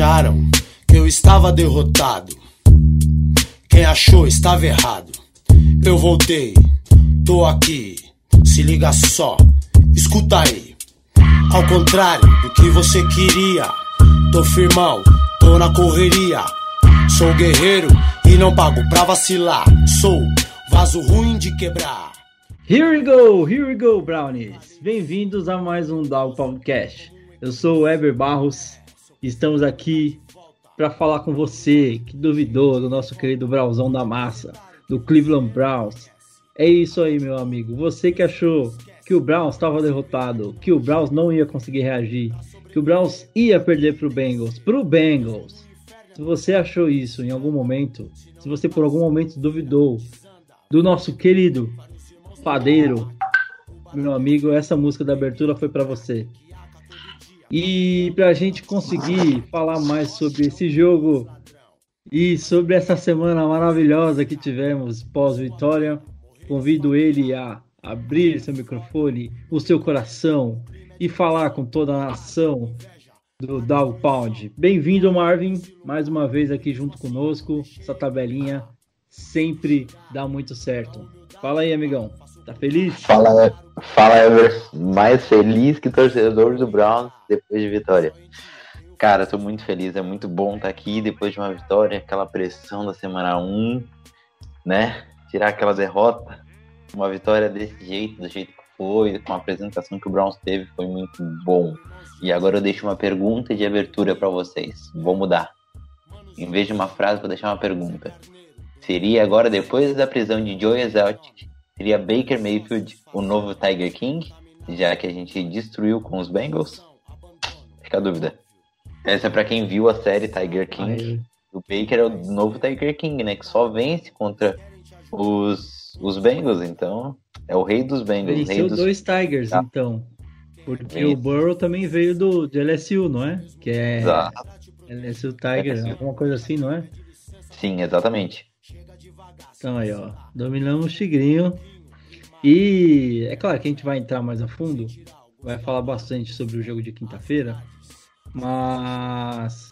acharam que eu estava derrotado. Quem achou estava errado. Eu voltei, tô aqui. Se liga só, escuta aí. Ao contrário do que você queria, tô firmão, tô na correria. Sou guerreiro e não pago pra vacilar. Sou vaso ruim de quebrar. Here we go, here we go, Brownies. Bem-vindos a mais um Dow Podcast. Eu sou o Eber Barros estamos aqui para falar com você que duvidou do nosso querido Brownsão da massa, do Cleveland Browns. É isso aí, meu amigo. Você que achou que o Browns estava derrotado, que o Browns não ia conseguir reagir, que o Browns ia perder para o Bengals, para o Bengals. Se você achou isso em algum momento, se você por algum momento duvidou do nosso querido padeiro, meu amigo, essa música da abertura foi para você. E para a gente conseguir falar mais sobre esse jogo e sobre essa semana maravilhosa que tivemos pós-vitória, convido ele a abrir seu microfone, o seu coração e falar com toda a nação do Dow Pound. Bem-vindo, Marvin, mais uma vez aqui junto conosco. Essa tabelinha sempre dá muito certo. Fala aí, amigão. Tá feliz? Fala, fala Ever. Mais feliz que torcedor do Browns depois de vitória. Cara, tô muito feliz. É muito bom estar tá aqui depois de uma vitória. Aquela pressão da semana 1, né? Tirar aquela derrota. Uma vitória desse jeito, do jeito que foi, com a apresentação que o Browns teve, foi muito bom. E agora eu deixo uma pergunta de abertura para vocês. Vou mudar. Em vez de uma frase, vou deixar uma pergunta. Seria agora, depois da prisão de Joe Exotic, Seria Baker Mayfield o novo Tiger King, já que a gente destruiu com os Bengals? Fica a dúvida. Essa é para quem viu a série Tiger King. O Baker é o novo Tiger King, né? Que só vence contra os, os Bengals, então é o rei dos Bengals. Venceu dos... dois Tigers, tá. então. Porque o Burrow também veio do de LSU, não é? Que é Exato. LSU Tigers, LSU. alguma coisa assim, não é? Sim, exatamente. Então aí, ó. Dominamos o Tigrinho. E é claro que a gente vai entrar mais a fundo, vai falar bastante sobre o jogo de quinta-feira, mas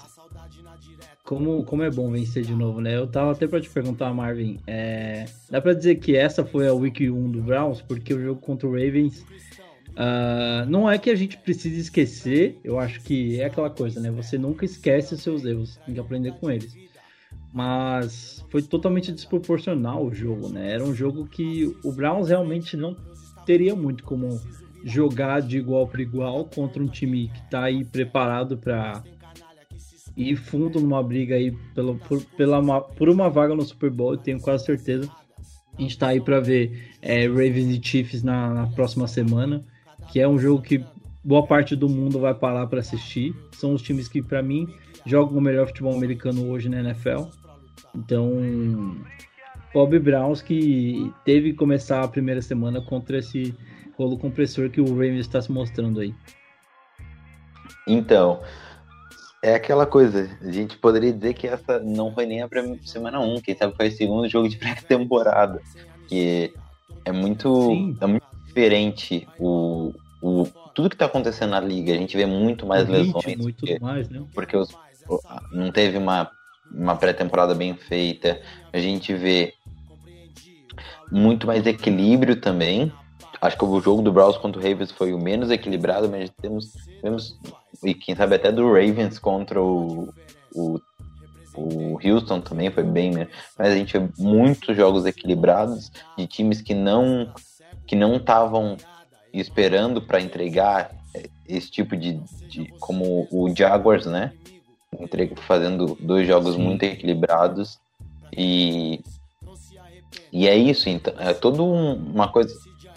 como, como é bom vencer de novo, né? Eu tava até para te perguntar, Marvin, é, dá para dizer que essa foi a Week 1 do Browns, porque o jogo contra o Ravens uh, não é que a gente precise esquecer, eu acho que é aquela coisa, né? Você nunca esquece os seus erros, tem que aprender com eles mas foi totalmente desproporcional o jogo, né? Era um jogo que o Browns realmente não teria muito como jogar de igual para igual contra um time que está aí preparado para ir fundo numa briga aí pelo, por, pela, por uma vaga no Super Bowl, eu tenho quase certeza. A gente está aí para ver é, Ravens e Chiefs na, na próxima semana, que é um jogo que boa parte do mundo vai parar para assistir. São os times que, para mim, jogam o melhor futebol americano hoje na NFL. Então, Bob Browns que teve que começar a primeira semana contra esse rolo compressor que o Ravens está se mostrando aí. Então, é aquela coisa, a gente poderia dizer que essa não foi nem a semana 1, quem sabe foi o segundo jogo de pré-temporada, que é muito, é muito diferente o, o, tudo que está acontecendo na liga, a gente vê muito mais o lesões. Muito porque, mais, né? Porque os, não teve uma uma pré-temporada bem feita. A gente vê muito mais equilíbrio também. Acho que o jogo do Browns contra o Ravens foi o menos equilibrado, mas temos, temos e quem sabe até do Ravens contra o, o, o Houston também foi bem, né? Mas a gente vê muitos jogos equilibrados de times que não que não estavam esperando para entregar esse tipo de, de como o Jaguars, né? Fazendo dois jogos Sim. muito equilibrados. E e é isso então é toda um, uma coisa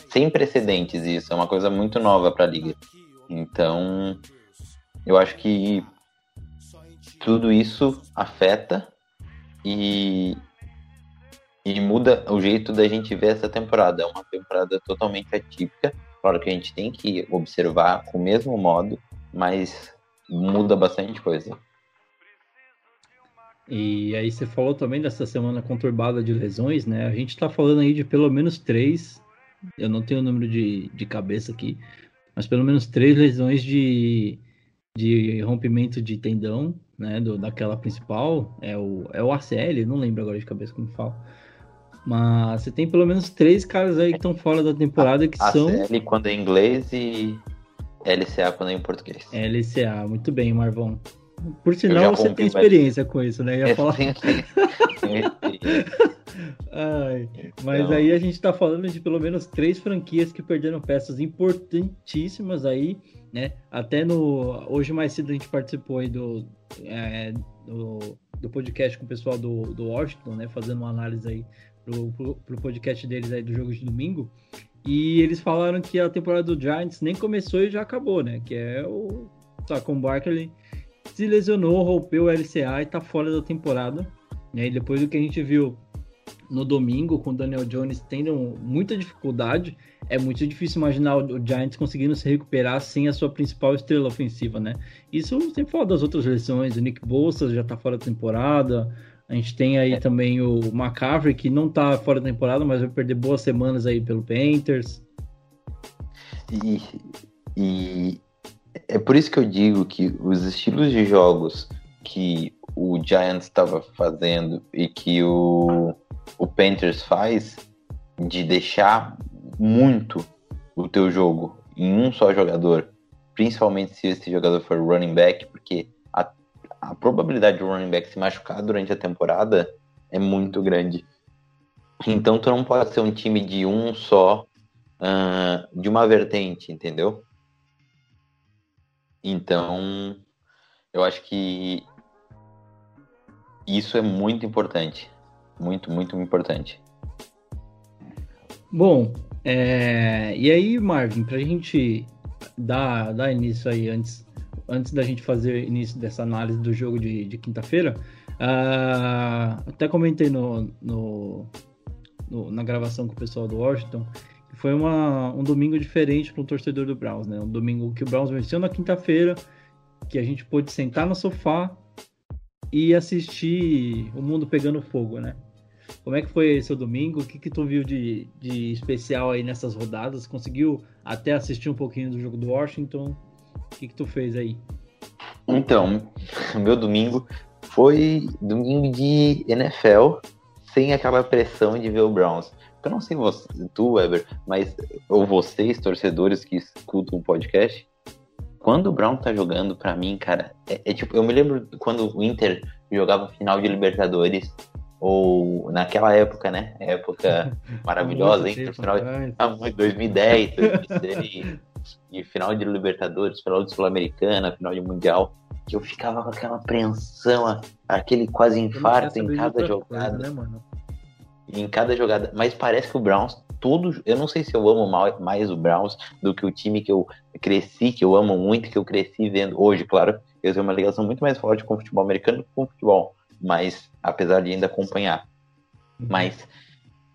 sem precedentes isso é uma coisa muito nova para a liga. Então eu acho que tudo isso afeta e e muda o jeito da gente ver essa temporada. É uma temporada totalmente atípica claro que a gente tem que observar com o mesmo modo mas muda bastante coisa e aí você falou também dessa semana conturbada de lesões, né? A gente está falando aí de pelo menos três, eu não tenho o número de, de cabeça aqui, mas pelo menos três lesões de, de rompimento de tendão né, do, daquela principal, é o, é o ACL, não lembro agora de cabeça como fala. Mas você tem pelo menos três caras aí que estão fora da temporada que ACL são. ACL quando é inglês e LCA quando é em português. LCA, muito bem, Marvão. Por sinal, você tem experiência com isso, né? Eu ia falar. Ai, mas então... aí a gente tá falando de pelo menos três franquias que perderam peças importantíssimas aí, né? Até no. Hoje mais cedo a gente participou aí do, é, do, do, podcast com o pessoal do, do Washington, né? Fazendo uma análise aí pro, pro, pro podcast deles aí do jogo de domingo. E eles falaram que a temporada do Giants nem começou e já acabou, né? Que é o Saquon Barkley se lesionou, rompeu o LCA e tá fora da temporada. E aí depois do que a gente viu no domingo com o Daniel Jones tendo muita dificuldade, é muito difícil imaginar o Giants conseguindo se recuperar sem a sua principal estrela ofensiva, né? Isso sem falar das outras lesões, o Nick Bolsa já tá fora da temporada, a gente tem aí é. também o McCaffrey, que não tá fora da temporada, mas vai perder boas semanas aí pelo Panthers. E, e é por isso que eu digo que os estilos de jogos que o Giants estava fazendo e que o, o Panthers faz, de deixar muito o teu jogo em um só jogador, principalmente se esse jogador for running back, porque a probabilidade do running back se machucar durante a temporada é muito grande. Então tu não pode ser um time de um só, uh, de uma vertente, entendeu? Então, eu acho que isso é muito importante. Muito, muito importante. Bom, é... e aí, Marvin, pra gente dar, dar início aí antes antes da gente fazer início dessa análise do jogo de, de quinta-feira, uh, até comentei no, no, no, na gravação com o pessoal do Washington foi uma, um domingo diferente para o torcedor do Browns, né? Um domingo que o Browns venceu na quinta-feira, que a gente pôde sentar no sofá e assistir o mundo pegando fogo, né? Como é que foi seu domingo? O que, que tu viu de, de especial aí nessas rodadas? Conseguiu até assistir um pouquinho do jogo do Washington? O que, que tu fez aí? Então, meu domingo foi domingo de NFL, sem aquela pressão de ver o Browns. Eu não sei você, tu, Weber, mas ou vocês, torcedores que escutam o podcast, quando o Brown tá jogando, para mim, cara, é, é, tipo, eu me lembro quando o Inter jogava final de Libertadores, ou naquela época, né? Época maravilhosa, Inter final de 2010, 2006 de final de Libertadores, final de Sul-Americana, final de Mundial, que eu ficava com aquela apreensão, aquele quase infarto em cada jogada. Coisa, né, mano? Em cada jogada. Mas parece que o Browns, tudo. Eu não sei se eu amo mais o Browns do que o time que eu cresci, que eu amo muito, que eu cresci vendo. Hoje, claro, eu tenho uma ligação muito mais forte com o futebol americano do que com o futebol. Mas, apesar de ainda acompanhar. Uhum. Mas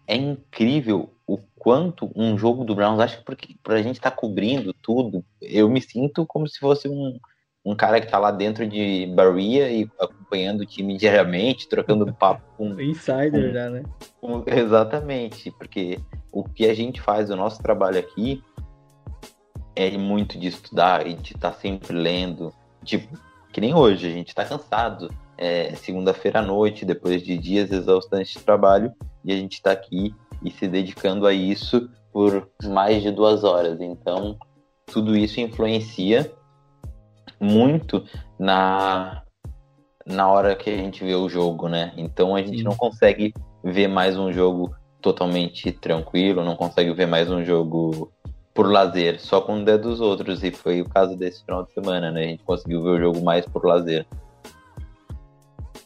é incrível o quanto um jogo do Browns, acho que porque pra gente estar tá cobrindo tudo, eu me sinto como se fosse um, um cara que tá lá dentro de Bahia e acompanhando o time diariamente, trocando papo com. Insider com, já, né? Com, exatamente, porque o que a gente faz, o nosso trabalho aqui, é muito de estudar e de estar tá sempre lendo. Tipo, que nem hoje, a gente tá cansado. É segunda-feira à noite, depois de dias exaustantes de trabalho, e a gente está aqui e se dedicando a isso por mais de duas horas. Então, tudo isso influencia muito na, na hora que a gente vê o jogo, né? Então, a gente Sim. não consegue ver mais um jogo totalmente tranquilo, não consegue ver mais um jogo por lazer, só com o dedo dos outros. E foi o caso desse final de semana, né? A gente conseguiu ver o jogo mais por lazer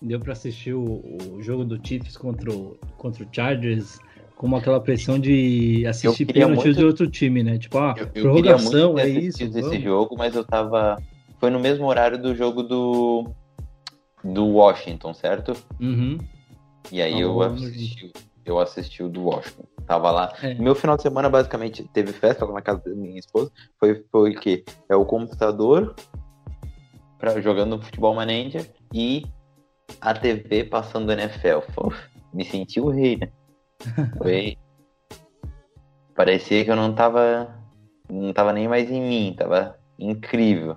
deu para assistir o, o, jogo do Chiefs contra o, contra o Chargers com aquela pressão de assistir pênaltis muito... de outro time, né? Tipo, ah, eu, eu prorrogação, é isso. esse vamos. jogo, mas eu tava. Foi no mesmo horário do jogo do. Do Washington, certo? Uhum. E aí eu assisti, eu assisti o do Washington. Tava lá. É. Meu final de semana, basicamente, teve festa lá na casa da minha esposa. Foi, foi o quê? É o computador pra, jogando futebol manager e a TV passando NFL. Pô, me senti o rei, né? Foi. Parecia que eu não tava. Não tava nem mais em mim, tava incrível.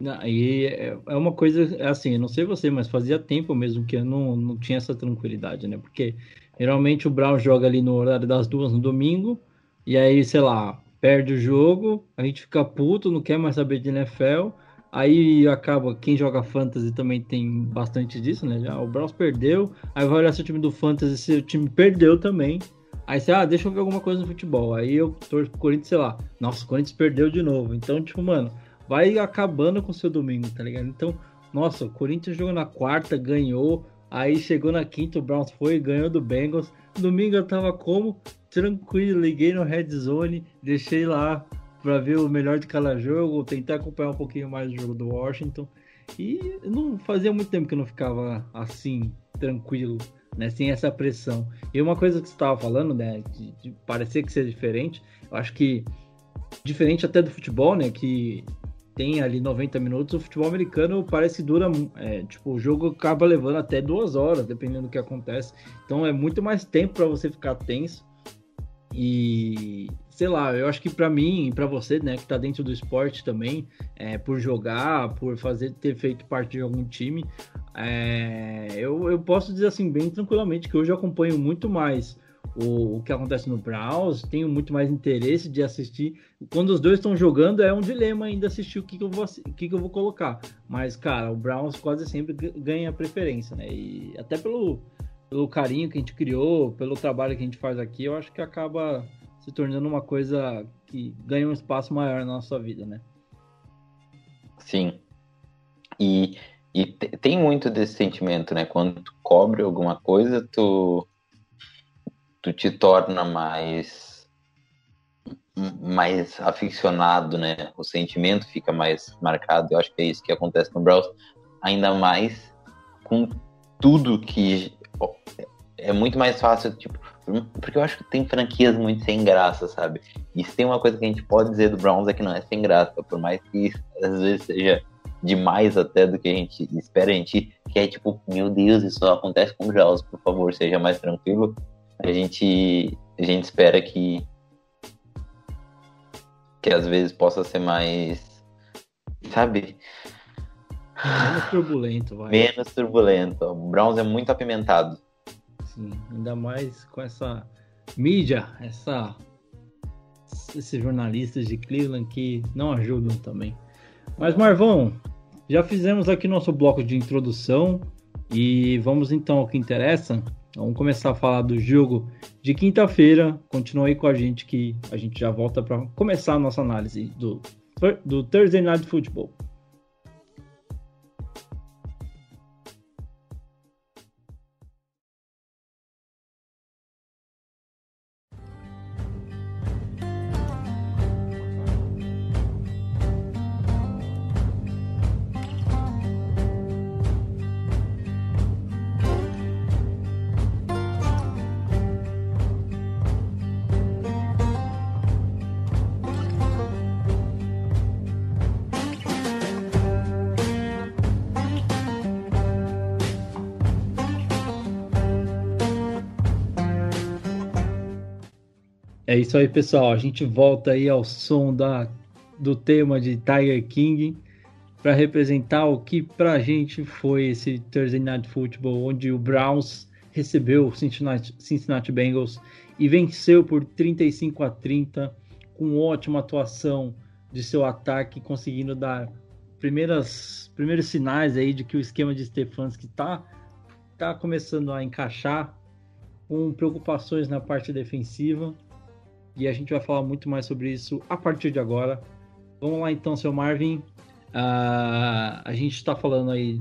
E é, é uma coisa, assim, não sei você, mas fazia tempo mesmo que eu não, não tinha essa tranquilidade, né? Porque geralmente o Brown joga ali no horário das duas no domingo, e aí, sei lá, perde o jogo, a gente fica puto, não quer mais saber de NFL, aí acaba, quem joga Fantasy também tem bastante disso, né? Já, o Browns perdeu, aí vai olhar seu time do Fantasy, seu time perdeu também, Aí você, ah, deixa eu ver alguma coisa no futebol. Aí eu torço pro Corinthians, sei lá, nossa, o Corinthians perdeu de novo. Então, tipo, mano, vai acabando com o seu domingo, tá ligado? Então, nossa, o Corinthians jogou na quarta, ganhou. Aí chegou na quinta, o Browns foi, ganhou do Bengals. Domingo eu tava como? Tranquilo, liguei no Red Zone, deixei lá para ver o melhor de cada jogo, tentar acompanhar um pouquinho mais o jogo do Washington. E não fazia muito tempo que eu não ficava assim, tranquilo, né? Sem essa pressão. E uma coisa que você estava falando, né? De, de parecer que seja diferente, eu acho que diferente até do futebol, né? Que tem ali 90 minutos, o futebol americano parece que dura, é, tipo, o jogo acaba levando até duas horas, dependendo do que acontece. Então é muito mais tempo para você ficar tenso. E sei lá, eu acho que para mim, para você, né, que tá dentro do esporte também, é, por jogar, por fazer ter feito parte de algum time, é, eu, eu posso dizer assim bem tranquilamente que hoje eu acompanho muito mais o, o que acontece no Browns, tenho muito mais interesse de assistir. Quando os dois estão jogando, é um dilema ainda assistir o que, que, eu, vou, o que, que eu vou colocar. Mas, cara, o Browns quase sempre ganha preferência, né? E até pelo, pelo carinho que a gente criou, pelo trabalho que a gente faz aqui, eu acho que acaba se tornando uma coisa que ganha um espaço maior na nossa vida, né? Sim. E, e tem muito desse sentimento, né? Quando tu cobre alguma coisa, tu tu te torna mais mais aficionado, né? O sentimento fica mais marcado. Eu acho que é isso que acontece no Browns, ainda mais com tudo que é muito mais fácil, tipo, porque eu acho que tem franquias muito sem graça, sabe? E se tem uma coisa que a gente pode dizer do Browns é que não é sem graça, por mais que às vezes seja demais até do que a gente espera, a gente quer tipo, meu Deus, isso só acontece com o Browns, por favor, seja mais tranquilo a gente, a gente espera que que às vezes possa ser mais, sabe? Menos turbulento, vai. Menos turbulento. O Browns é muito apimentado. Sim, ainda mais com essa mídia, essa esses jornalistas de Cleveland que não ajudam também. Mas Marvão, já fizemos aqui nosso bloco de introdução e vamos então ao que interessa. Vamos começar a falar do jogo de quinta-feira. Continue aí com a gente que a gente já volta para começar a nossa análise do, do Thursday Night Football. É isso aí, pessoal. A gente volta aí ao som da, do tema de Tiger King para representar o que para a gente foi esse Thursday Night Football, onde o Browns recebeu o Cincinnati, Cincinnati Bengals e venceu por 35 a 30 com ótima atuação de seu ataque, conseguindo dar primeiras, primeiros sinais aí de que o esquema de Stefanski está tá começando a encaixar com preocupações na parte defensiva e a gente vai falar muito mais sobre isso a partir de agora. Vamos lá então, seu Marvin. Uh, a gente está falando aí,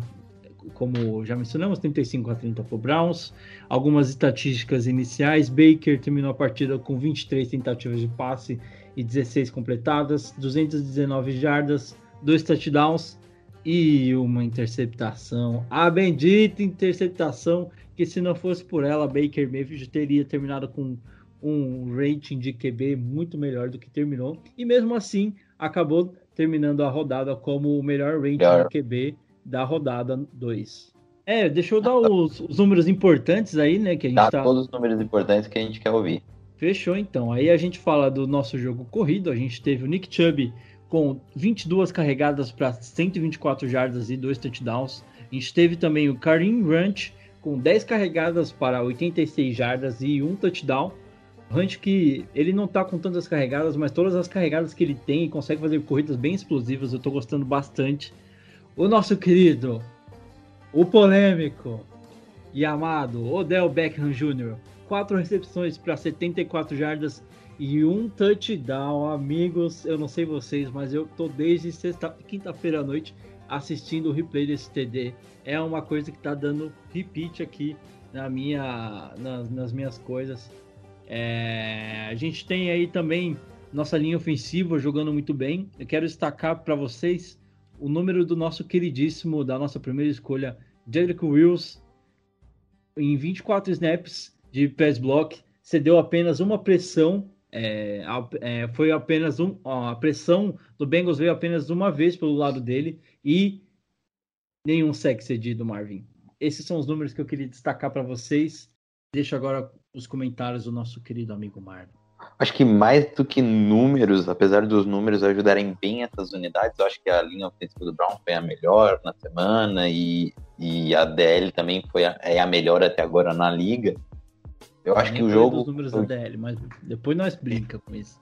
como já mencionamos, 35 a 30 para o Browns. Algumas estatísticas iniciais: Baker terminou a partida com 23 tentativas de passe e 16 completadas, 219 jardas, dois touchdowns e uma interceptação. A bendita interceptação que se não fosse por ela, Baker Mayfield teria terminado com um rating de QB muito melhor do que terminou. E mesmo assim, acabou terminando a rodada como o melhor rating de QB da rodada 2. É, deixa eu dar os, os, números importantes aí, né? Que a gente Dá tá... todos os números importantes que a gente quer ouvir. Fechou então. Aí a gente fala do nosso jogo corrido. A gente teve o Nick Chubb com 22 carregadas para 124 jardas e 2 touchdowns. A gente teve também o Karim Ranch com 10 carregadas para 86 jardas e um touchdown. Hunt que ele não tá com tantas carregadas, mas todas as carregadas que ele tem, consegue fazer corridas bem explosivas, eu tô gostando bastante. O nosso querido, o polêmico e amado Odell Beckham Jr., quatro recepções para 74 jardas e um touchdown, amigos. Eu não sei vocês, mas eu tô desde sexta, quinta-feira à noite assistindo o replay desse TD. É uma coisa que tá dando repeat aqui na minha, nas, nas minhas coisas. É, a gente tem aí também nossa linha ofensiva jogando muito bem. Eu quero destacar para vocês o número do nosso queridíssimo, da nossa primeira escolha, Jericho Wills. Em 24 snaps de pass block, cedeu apenas uma pressão. É, é, foi apenas um, ó, a pressão do Bengals veio apenas uma vez pelo lado dele e nenhum sec cedido, Marvin. Esses são os números que eu queria destacar para vocês. Deixo agora os comentários do nosso querido amigo Marlon. Acho que mais do que números, apesar dos números ajudarem bem essas unidades, eu acho que a linha ofensiva do Brown foi a melhor na semana e, e a DL também foi a, é a melhor até agora na liga. Eu acho que o jogo. Os números da DL, mas depois nós brinca com isso.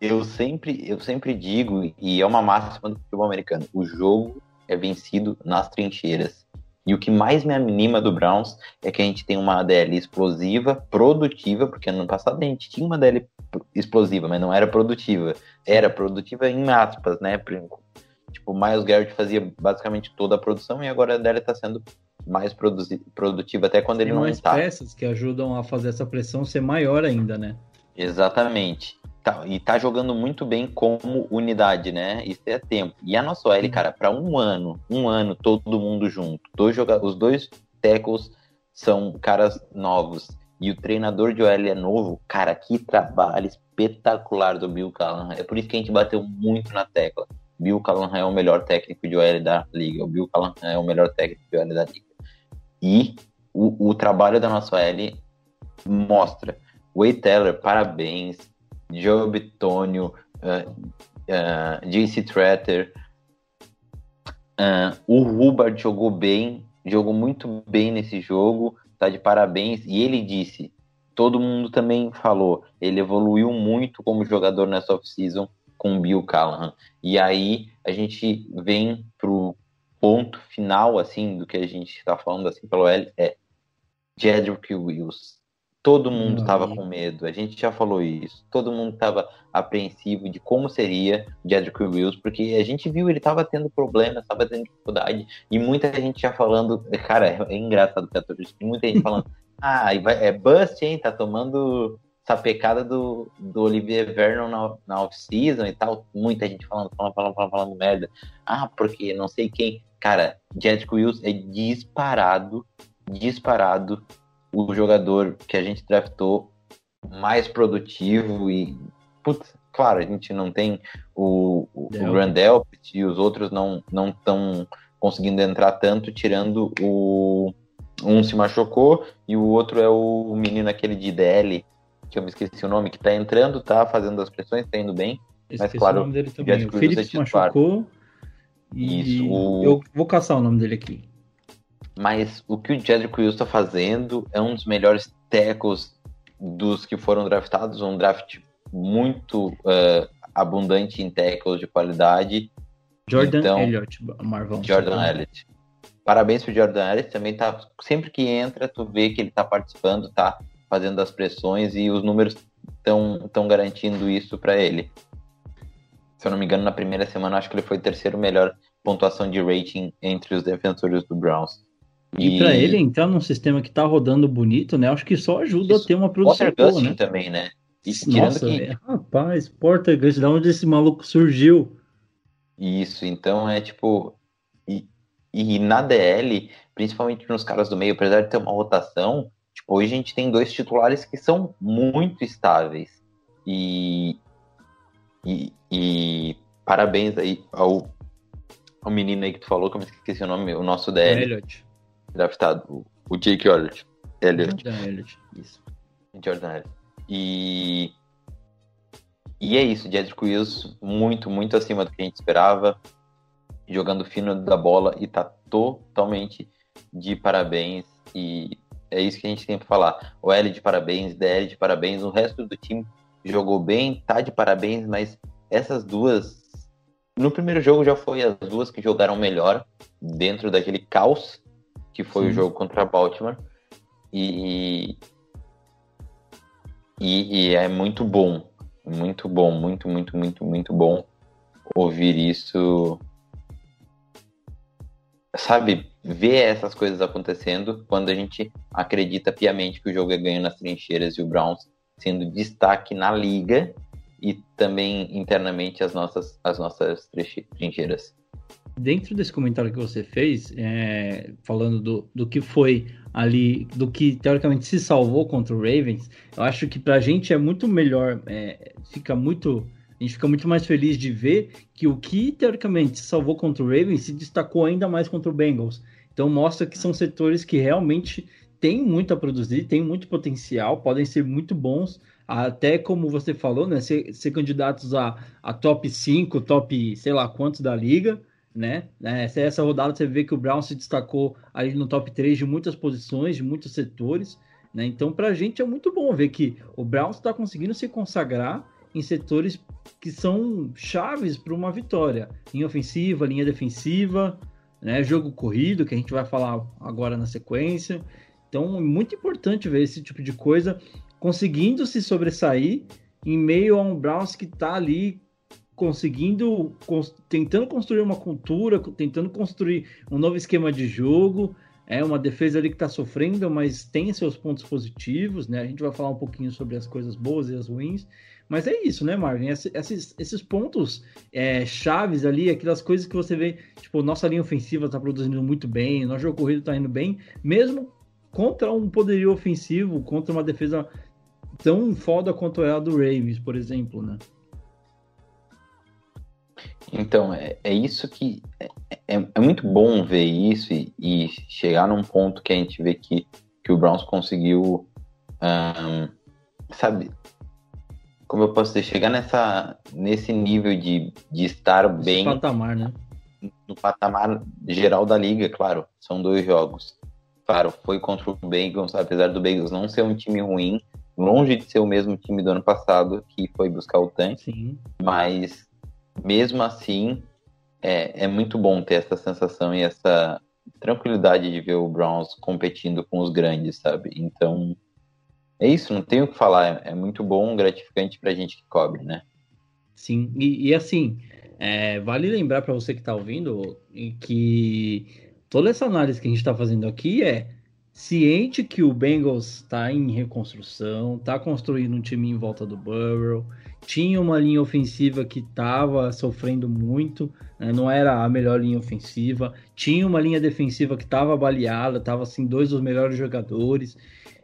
Eu sempre, eu sempre digo, e é uma máxima do futebol americano: o jogo é vencido nas trincheiras. E o que mais me anima do Browns é que a gente tem uma ADL explosiva, produtiva, porque ano passado a gente tinha uma ADL explosiva, mas não era produtiva. Era produtiva em aspas, né? Tipo, o Miles Garrett fazia basicamente toda a produção e agora a ADL está sendo mais produtiva até quando ele tem não está. mais peças que ajudam a fazer essa pressão ser maior ainda, né? Exatamente. Tá, e tá jogando muito bem como unidade, né? Isso é tempo. E a nossa OL, cara, para um ano, um ano, todo mundo junto. Dois os dois tackles são caras novos. E o treinador de OL é novo. Cara, que trabalho espetacular do Bill Callahan. É por isso que a gente bateu muito na tecla. Bill Callahan é o melhor técnico de OL da liga. O Bill Callahan é o melhor técnico de OL da liga. E o, o trabalho da nossa OL mostra. Wade Teller, parabéns Joe Bitonio, uh, uh, JC Tretter. Uh, o Hubbard jogou bem, jogou muito bem nesse jogo, tá de parabéns. E ele disse, todo mundo também falou, ele evoluiu muito como jogador nessa off-season com o Bill Callahan. E aí a gente vem pro ponto final, assim, do que a gente está falando, assim, pelo L, é Jedrick Wills. Todo mundo estava com medo, a gente já falou isso. Todo mundo estava apreensivo de como seria o Jedrick Wills, porque a gente viu ele estava tendo problemas, estava tendo dificuldade, e muita gente já falando, cara, é, é engraçado, muita gente falando, ah, é bust, hein, tá tomando essa pecada do, do Olivier Vernon na, na off-season e tal, muita gente falando, falando, falando, falando, falando merda. Ah, porque não sei quem. Cara, Jedrick Wills é disparado, disparado o jogador que a gente draftou mais produtivo e. Putz, claro, a gente não tem o, o, o Grandel e os outros não estão conseguindo entrar tanto, tirando o. Um se machucou e o outro é o menino aquele de DL, que eu me esqueci o nome, que tá entrando, tá fazendo as pressões, tá indo bem. mas claro, o nome dele também. O Felipe se machucou. E Isso, o... eu vou caçar o nome dele aqui. Mas o que o Jedrick Wills está fazendo é um dos melhores tackles dos que foram draftados, um draft muito uh, abundante em tackles de qualidade. Jordan então, Elliott, Marvão. Jordan Elliott. Parabéns pro Jordan Elliott, também tá, sempre que entra, tu vê que ele tá participando, tá fazendo as pressões e os números estão garantindo isso para ele. Se eu não me engano, na primeira semana, acho que ele foi o terceiro melhor pontuação de rating entre os defensores do Browns. E, e para ele entrar num sistema que tá rodando bonito, né? Acho que só ajuda Isso. a ter uma produção boa, né? também, né? E, Nossa, que... é, rapaz, Porter Gust, da onde esse maluco surgiu? Isso, então é tipo. E, e na DL, principalmente nos caras do meio, apesar de ter uma rotação, tipo, hoje a gente tem dois titulares que são muito estáveis. E, e, e parabéns aí ao, ao menino aí que tu falou, que eu me esqueci o nome, o nosso DL. Elliot draftado, o Jake Elliott. Elliott. Jordan Elliott, isso. Jordan Elliott. E, e é isso, Jedrick Wills muito, muito acima do que a gente esperava, jogando fino da bola e tá totalmente de parabéns. E é isso que a gente tem para falar. O L de parabéns, DL de parabéns, o resto do time jogou bem, tá de parabéns, mas essas duas. No primeiro jogo já foi as duas que jogaram melhor dentro daquele caos que foi Sim. o jogo contra Baltimore. E, e, e, é muito bom, muito bom, muito, muito, muito, muito bom ouvir isso. Sabe, ver essas coisas acontecendo quando a gente acredita piamente que o jogo é ganho nas trincheiras e o Browns sendo destaque na liga e também internamente as nossas, as nossas trincheiras. Dentro desse comentário que você fez, é, falando do, do que foi ali, do que teoricamente se salvou contra o Ravens, eu acho que pra gente é muito melhor, é, fica muito. A gente fica muito mais feliz de ver que o que teoricamente se salvou contra o Ravens se destacou ainda mais contra o Bengals. Então mostra que são setores que realmente têm muito a produzir, têm muito potencial, podem ser muito bons, até como você falou, né? Ser, ser candidatos a, a top 5, top sei lá quantos da liga né? Essa, essa rodada você vê que o Brown se destacou ali no top 3 de muitas posições, de muitos setores, né? Então, para a gente é muito bom ver que o Brown está conseguindo se consagrar em setores que são chaves para uma vitória. Linha ofensiva, linha defensiva, né? Jogo corrido, que a gente vai falar agora na sequência. Então, é muito importante ver esse tipo de coisa conseguindo se sobressair em meio a um Browns que está ali conseguindo, tentando construir uma cultura, tentando construir um novo esquema de jogo. É uma defesa ali que está sofrendo, mas tem seus pontos positivos, né? A gente vai falar um pouquinho sobre as coisas boas e as ruins. Mas é isso, né, Marvin? Esses, esses pontos é, chaves ali, aquelas coisas que você vê, tipo, nossa linha ofensiva está produzindo muito bem, nosso jogo corrido está indo bem, mesmo contra um poderio ofensivo, contra uma defesa tão foda quanto é a do Ravens, por exemplo, né? Então, é, é isso que. É, é, é, muito bom ver isso e, e, chegar num ponto que a gente vê que, que o Browns conseguiu. Um, sabe? Como eu posso dizer? Chegar nessa, nesse nível de, de estar Esse bem. No patamar, né? No patamar geral da liga, claro. São dois jogos. Claro, foi contra o Bengals, apesar do Bengals não ser um time ruim, longe de ser o mesmo time do ano passado, que foi buscar o tanque. Sim. Mas mesmo assim, é, é muito bom ter essa sensação e essa tranquilidade de ver o Browns competindo com os grandes, sabe? Então, é isso, não tenho o que falar. É, é muito bom, gratificante pra gente que cobre, né? Sim, e, e assim, é, vale lembrar para você que está ouvindo que toda essa análise que a gente está fazendo aqui é ciente que o Bengals está em reconstrução, está construindo um time em volta do Burrow, tinha uma linha ofensiva que estava sofrendo muito, né? não era a melhor linha ofensiva, tinha uma linha defensiva que estava baleada, estava assim dois dos melhores jogadores.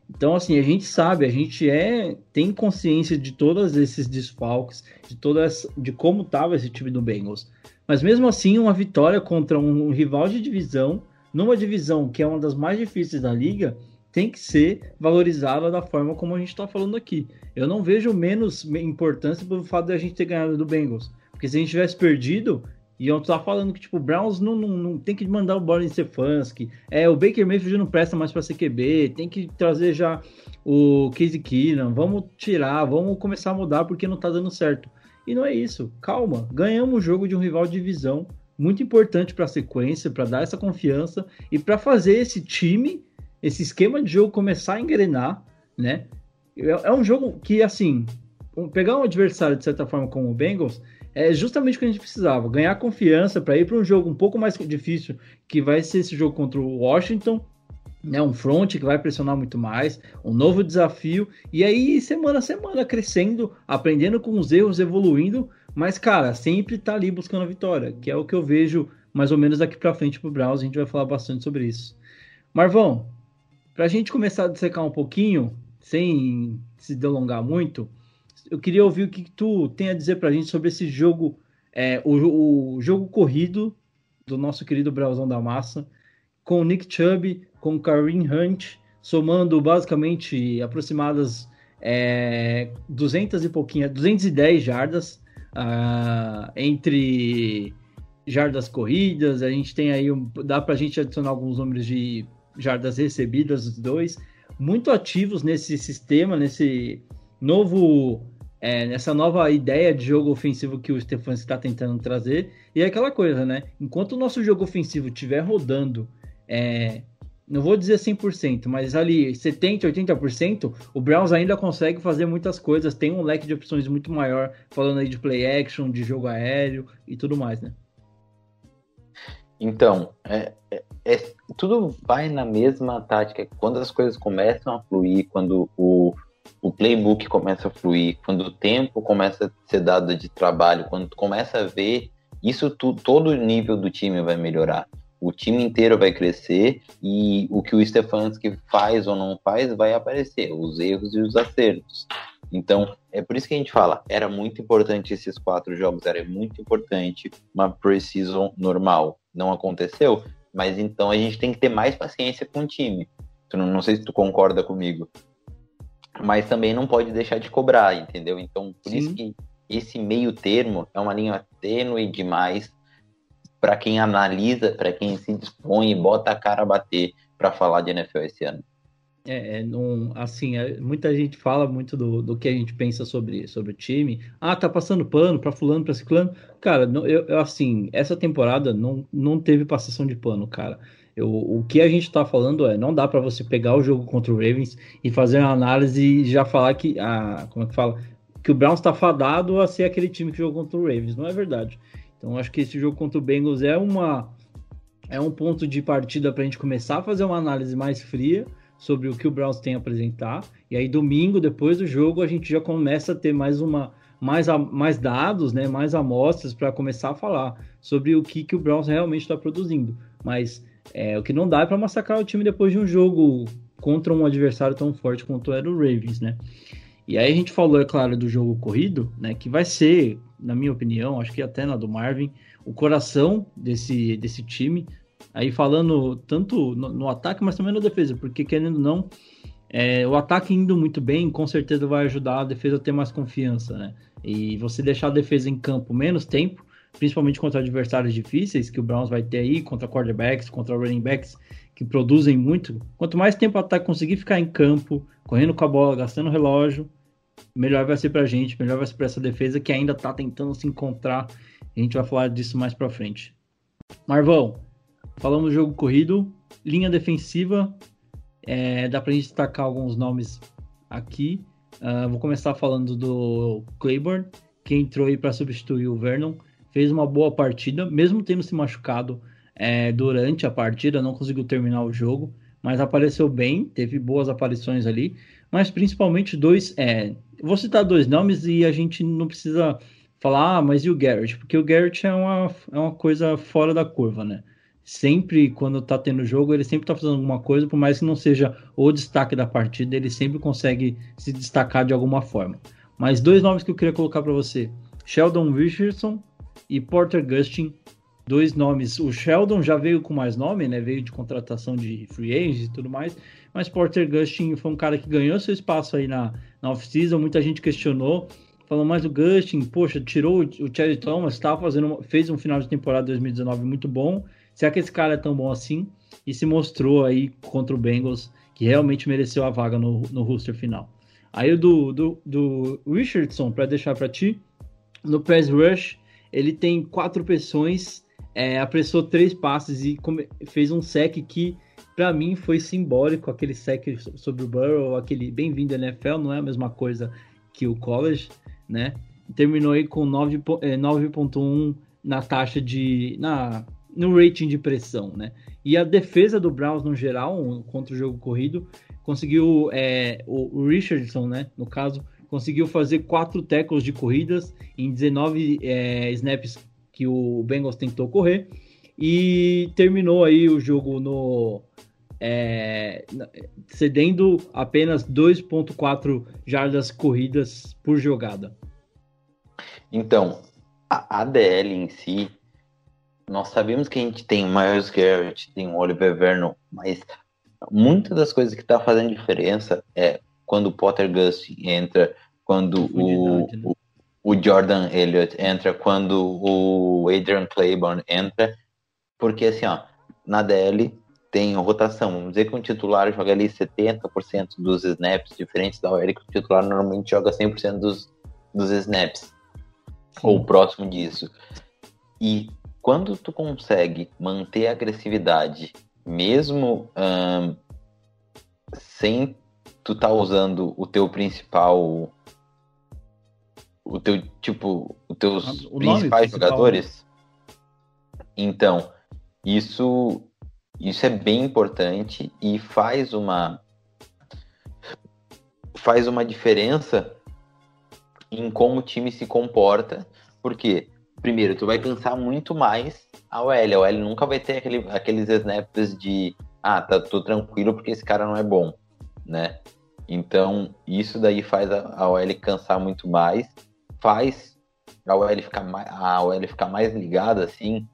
Então assim a gente sabe, a gente é tem consciência de todos esses desfalques, de todas de como estava esse time do Bengals. Mas mesmo assim uma vitória contra um, um rival de divisão, numa divisão que é uma das mais difíceis da liga, tem que ser valorizada da forma como a gente está falando aqui. Eu não vejo menos importância pelo fato de a gente ter ganhado do Bengals. Porque se a gente tivesse perdido, iam estar falando que, tipo, o Browns não, não, não tem que mandar o Boris Stefanski. É, o Baker Mayfield não presta mais para ser QB. Tem que trazer já o Casey Keenan. Vamos tirar, vamos começar a mudar porque não está dando certo. E não é isso. Calma. Ganhamos o jogo de um rival de divisão. Muito importante para a sequência, para dar essa confiança e para fazer esse time esse esquema de jogo começar a engrenar, né? É, é um jogo que, assim, pegar um adversário de certa forma como o Bengals é justamente o que a gente precisava, ganhar confiança para ir para um jogo um pouco mais difícil, que vai ser esse jogo contra o Washington, né, um front que vai pressionar muito mais, um novo desafio, e aí semana a semana crescendo, aprendendo com os erros, evoluindo, mas cara, sempre tá ali buscando a vitória, que é o que eu vejo mais ou menos daqui para frente pro Browns, a gente vai falar bastante sobre isso. Marvão, para a gente começar a dissecar um pouquinho, sem se delongar muito, eu queria ouvir o que tu tem a dizer para a gente sobre esse jogo, é, o, o, jogo corrido do nosso querido Brauzão da Massa, com o Nick Chubb, com o Kareem Hunt, somando basicamente aproximadas é, 200 e pouquinho, 210 jardas uh, entre jardas corridas. A gente tem aí, um, dá para a gente adicionar alguns números de jardas recebidas, os dois, muito ativos nesse sistema, nesse novo, é, nessa nova ideia de jogo ofensivo que o Stefan está tentando trazer. E é aquela coisa, né? Enquanto o nosso jogo ofensivo estiver rodando é, não vou dizer 100%, mas ali 70%, 80%, o Browns ainda consegue fazer muitas coisas, tem um leque de opções muito maior, falando aí de play action, de jogo aéreo e tudo mais, né? Então, é, é, é, tudo vai na mesma tática. Quando as coisas começam a fluir, quando o, o playbook começa a fluir, quando o tempo começa a ser dado de trabalho, quando começa a ver, isso tu, todo o nível do time vai melhorar o time inteiro vai crescer e o que o Stefanski faz ou não faz vai aparecer, os erros e os acertos. Então, é por isso que a gente fala, era muito importante esses quatro jogos, era muito importante uma pre-season normal. Não aconteceu, mas então a gente tem que ter mais paciência com o time. Não, não sei se tu concorda comigo. Mas também não pode deixar de cobrar, entendeu? Então, por Sim. isso que esse meio termo é uma linha tênue demais para quem analisa, para quem se dispõe e bota a cara a bater para falar de NFL esse ano. É, é não, assim, é, muita gente fala muito do, do que a gente pensa sobre, sobre o time. Ah, tá passando pano para fulano, para ciclano. Cara, não, eu, eu, assim, essa temporada não, não teve passação de pano, cara. Eu, o que a gente tá falando é, não dá para você pegar o jogo contra o Ravens e fazer uma análise e já falar que, ah, como é que fala? Que o Browns está fadado a ser aquele time que jogou contra o Ravens. Não é verdade. Então acho que esse jogo contra o Bengals é uma é um ponto de partida para a gente começar a fazer uma análise mais fria sobre o que o Browns tem a apresentar. E aí domingo depois do jogo a gente já começa a ter mais uma mais, mais dados, né, mais amostras para começar a falar sobre o que, que o Browns realmente está produzindo. Mas é, o que não dá é para massacrar o time depois de um jogo contra um adversário tão forte quanto era o Ravens, né? E aí a gente falou, é claro, do jogo corrido, né? Que vai ser, na minha opinião, acho que até na do Marvin, o coração desse, desse time. Aí falando tanto no, no ataque, mas também na defesa, porque querendo ou não, é, o ataque indo muito bem, com certeza vai ajudar a defesa a ter mais confiança, né? E você deixar a defesa em campo menos tempo, principalmente contra adversários difíceis que o Browns vai ter aí, contra quarterbacks, contra running backs que produzem muito. Quanto mais tempo o ataque conseguir ficar em campo, correndo com a bola, gastando relógio, melhor vai ser pra gente, melhor vai ser pra essa defesa que ainda tá tentando se encontrar. A gente vai falar disso mais pra frente. Marvão, falamos jogo corrido, linha defensiva, é, dá pra gente destacar alguns nomes aqui. Uh, vou começar falando do Claiborne, que entrou aí para substituir o Vernon. Fez uma boa partida, mesmo tendo se machucado é, durante a partida, não conseguiu terminar o jogo, mas apareceu bem, teve boas aparições ali mas principalmente dois. É, vou citar dois nomes e a gente não precisa falar, ah, mas e o Garrett? Porque o Garrett é uma, é uma coisa fora da curva, né? Sempre, quando tá tendo jogo, ele sempre tá fazendo alguma coisa, por mais que não seja o destaque da partida, ele sempre consegue se destacar de alguma forma. Mas dois nomes que eu queria colocar para você: Sheldon Richardson e Porter Gustin dois nomes. O Sheldon já veio com mais nome, né? Veio de contratação de free agents e tudo mais. Mas Porter Gustin foi um cara que ganhou seu espaço aí na, na off-season. Muita gente questionou. Falou mais do Gustin, poxa, tirou o Cherry Thomas, estava fazendo, fez um final de temporada 2019 muito bom. Será que esse cara é tão bom assim? E se mostrou aí contra o Bengals que realmente mereceu a vaga no, no roster final. Aí o do, do, do Richardson, para deixar para ti, no press rush, ele tem quatro pressões é, apressou três passes e fez um sec que para mim foi simbólico, aquele sec sobre o Burrow, aquele bem-vindo NFL, não é a mesma coisa que o college, né? Terminou aí com 9.1 é, na taxa de na no rating de pressão, né? E a defesa do Browns no geral contra o jogo corrido conseguiu é, o, Richardson, né? No caso conseguiu fazer quatro tackles de corridas em 19 é, snaps que o Bengals tentou correr e terminou aí o jogo no é, cedendo apenas 2.4 jardas corridas por jogada. Então, a ADL em si, nós sabemos que a gente tem Miles Garrett, tem o Oliver Vernon, mas muitas das coisas que está fazendo diferença é quando o Potter Gus entra, quando o, né? o, o, Jordan Elliott entra, quando o Adrian Claiborne entra, porque assim, ó, na DL tem rotação. Vamos dizer que um titular joga ali 70% dos snaps, diferentes da OL, que o titular normalmente joga 100% dos, dos snaps. Ou próximo disso. E quando tu consegue manter a agressividade, mesmo hum, sem tu tá usando o teu principal o teu tipo os teus o principais jogadores? Então isso isso é bem importante e faz uma faz uma diferença em como o time se comporta, porque primeiro tu vai cansar muito mais a OL, a OL nunca vai ter aquele, aqueles snaps de ah, tá, tô tranquilo porque esse cara não é bom, né? Então, isso daí faz a, a OL cansar muito mais, faz a OL ficar mais, a OL ficar mais ligada assim,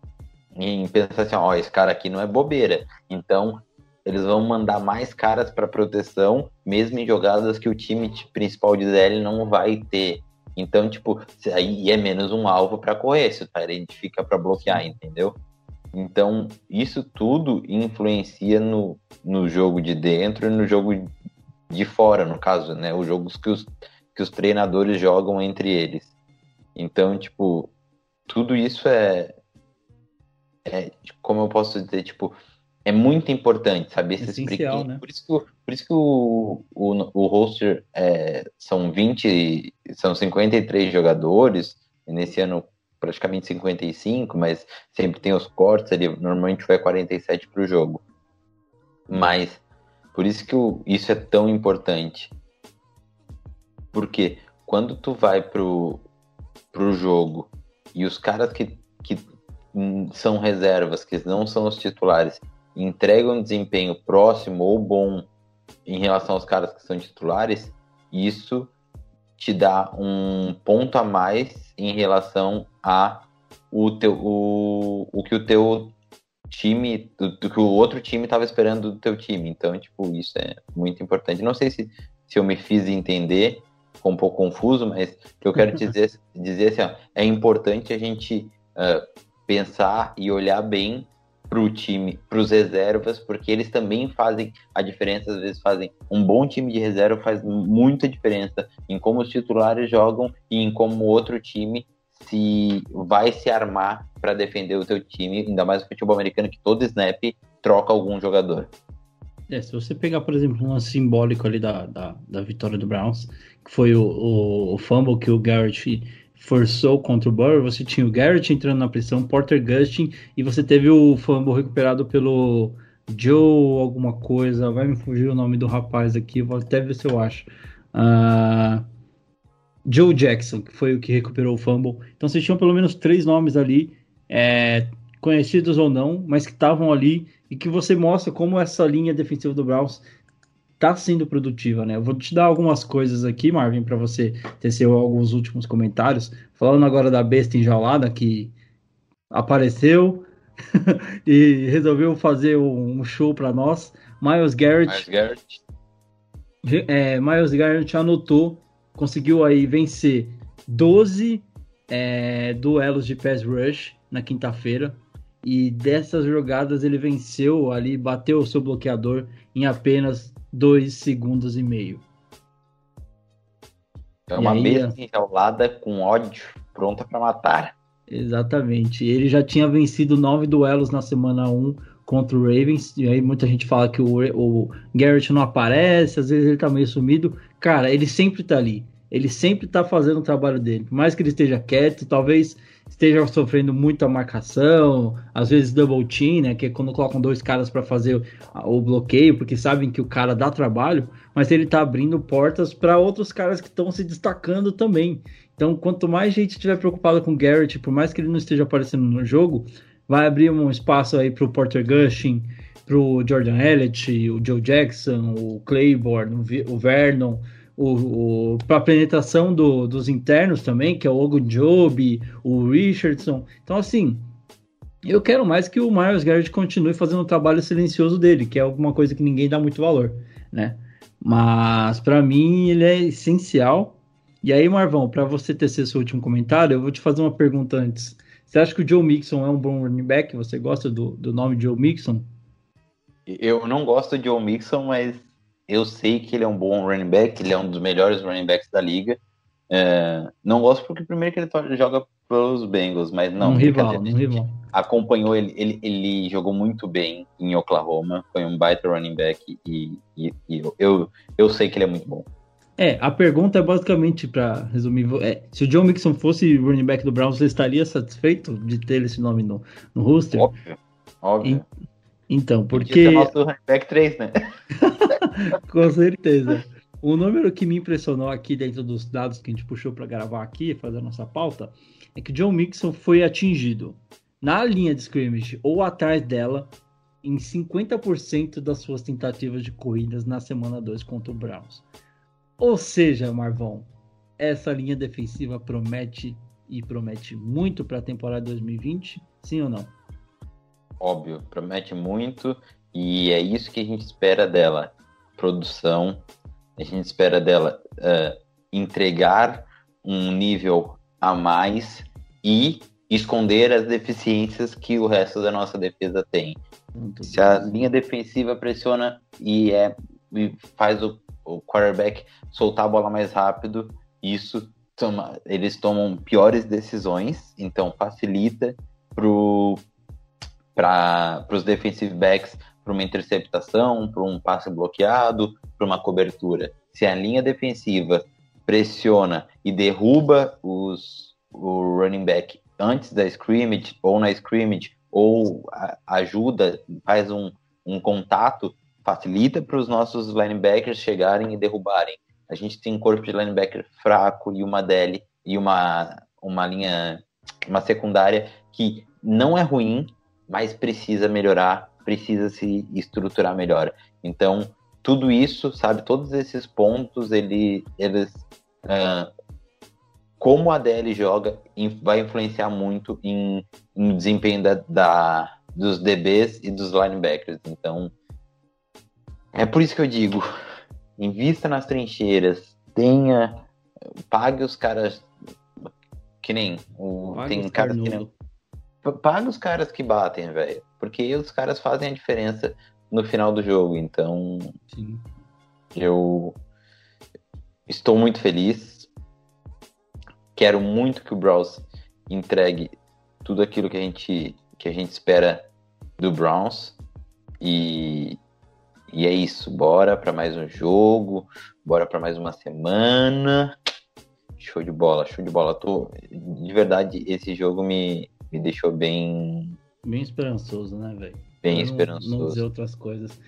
em pensar assim, ó, esse cara aqui não é bobeira. Então, eles vão mandar mais caras para proteção, mesmo em jogadas que o time principal de DL não vai ter. Então, tipo, aí é menos um alvo para correr, se o Tyrant fica para bloquear, entendeu? Então, isso tudo influencia no, no jogo de dentro e no jogo de fora, no caso, né? Os jogos que os, que os treinadores jogam entre eles. Então, tipo, tudo isso é, é, como eu posso dizer, tipo, é muito importante saber esses Essencial, né? Por isso que, por isso que o, o, o roster é, são 20, são 53 jogadores, nesse ano praticamente 55, mas sempre tem os cortes ali, normalmente vai 47 para o jogo. Mas por isso que o, isso é tão importante. Porque quando tu vai pro, pro jogo e os caras que, que são reservas, que não são os titulares, entregam um desempenho próximo ou bom em relação aos caras que são titulares, isso te dá um ponto a mais em relação a o, teu, o, o que o teu time, do, do que o outro time estava esperando do teu time. Então, tipo, isso é muito importante. Não sei se, se eu me fiz entender, ficou um pouco confuso, mas o que eu quero dizer, dizer assim, ó, é importante a gente uh, pensar e olhar bem para o time, para os reservas, porque eles também fazem a diferença, às vezes fazem um bom time de reserva faz muita diferença em como os titulares jogam e em como o outro time se vai se armar para defender o teu time, ainda mais no futebol americano que todo snap troca algum jogador. É, se você pegar, por exemplo, um simbólico ali da, da, da vitória do Browns, que foi o, o, o fumble que o Garrett forçou contra o Burrow, você tinha o Garrett entrando na pressão, Porter Gustin, e você teve o fumble recuperado pelo Joe alguma coisa, vai me fugir o nome do rapaz aqui, vou até ver se eu acho. Uh, Joe Jackson, que foi o que recuperou o fumble. Então vocês tinham pelo menos três nomes ali, é, conhecidos ou não, mas que estavam ali e que você mostra como essa linha defensiva do Browns tá sendo produtiva, né? Eu vou te dar algumas coisas aqui, Marvin, para você tecer alguns últimos comentários. Falando agora da besta enjaulada que apareceu e resolveu fazer um show para nós. Miles Garrett. Miles Garrett. É, Miles Garrett anotou, conseguiu aí vencer 12 é, duelos de pass rush na quinta-feira. E dessas jogadas ele venceu ali, bateu o seu bloqueador em apenas dois segundos e meio. É uma besta enjaulada com ódio, pronta para matar. Exatamente. Ele já tinha vencido nove duelos na semana 1 contra o Ravens. E aí muita gente fala que o, o Garrett não aparece, às vezes ele tá meio sumido. Cara, ele sempre tá ali. Ele sempre tá fazendo o trabalho dele. Por mais que ele esteja quieto, talvez esteja sofrendo muita marcação, às vezes double team, né, que é quando colocam dois caras para fazer o, bloqueio, porque sabem que o cara dá trabalho, mas ele tá abrindo portas para outros caras que estão se destacando também. Então, quanto mais gente estiver preocupada com o Garrett, por mais que ele não esteja aparecendo no jogo, vai abrir um espaço aí para o Porter Gushing, para o Jordan Elliott, o Joe Jackson, o Claiborne, o Vernon, o, o para penetração do, dos internos também, que é o Ogunjobi, o Richardson. Então, assim, eu quero mais que o Miles Garrett continue fazendo o trabalho silencioso dele, que é alguma coisa que ninguém dá muito valor, né? Mas para mim ele é essencial. E aí, Marvão, para você ter seu último comentário, eu vou te fazer uma pergunta antes. Você acha que o Joe Mixon é um bom running back? Você gosta do, do nome Joe Mixon? Eu não gosto de Joe Mixon, mas eu sei que ele é um bom running back, ele é um dos melhores running backs da liga. É, não gosto porque primeiro que ele joga pelos Bengals, mas não. Um rival, um rival. Acompanhou ele, ele, ele jogou muito bem em Oklahoma, foi um baita running back e, e, e eu, eu sei que ele é muito bom. É, a pergunta é basicamente, para resumir, é, se o John Mixon fosse running back do Browns, você estaria satisfeito de ter esse nome no, no roster? Óbvio, óbvio. E, então, porque... Podia nosso running back 3, né? Com certeza. O número que me impressionou aqui dentro dos dados que a gente puxou para gravar aqui, fazer a nossa pauta, é que John Mixon foi atingido na linha de scrimmage ou atrás dela em 50% das suas tentativas de corridas na semana 2 contra o Browns. Ou seja, Marvão, essa linha defensiva promete e promete muito para a temporada 2020, sim ou não? Óbvio, promete muito e é isso que a gente espera dela: produção. A gente espera dela uh, entregar um nível a mais e esconder as deficiências que o resto da nossa defesa tem. Muito Se a linha defensiva pressiona e, é, e faz o o quarterback soltar a bola mais rápido, isso toma, eles tomam piores decisões, então facilita para os defensive backs para uma interceptação, para um passe bloqueado, para uma cobertura. Se a linha defensiva pressiona e derruba os, o running back antes da scrimmage ou na scrimmage ou ajuda, faz um, um contato facilita para os nossos linebackers chegarem e derrubarem. A gente tem um corpo de linebacker fraco e uma DL e uma, uma linha, uma secundária que não é ruim, mas precisa melhorar, precisa se estruturar melhor. Então, tudo isso, sabe, todos esses pontos, ele, eles, uh, como a DL joga, vai influenciar muito em, no desempenho da, da, dos DBs e dos linebackers. Então, é por isso que eu digo, invista nas trincheiras, tenha, pague os caras que nem o, tem caras que pague os caras que batem, velho, porque os caras fazem a diferença no final do jogo, então Sim. eu estou muito feliz, quero muito que o Browns entregue tudo aquilo que a gente que a gente espera do Browns e e é isso, bora para mais um jogo, bora para mais uma semana. Show de bola, show de bola. Tô, de verdade, esse jogo me, me deixou bem. Bem esperançoso, né, velho? Bem esperançoso. Não dizer outras coisas.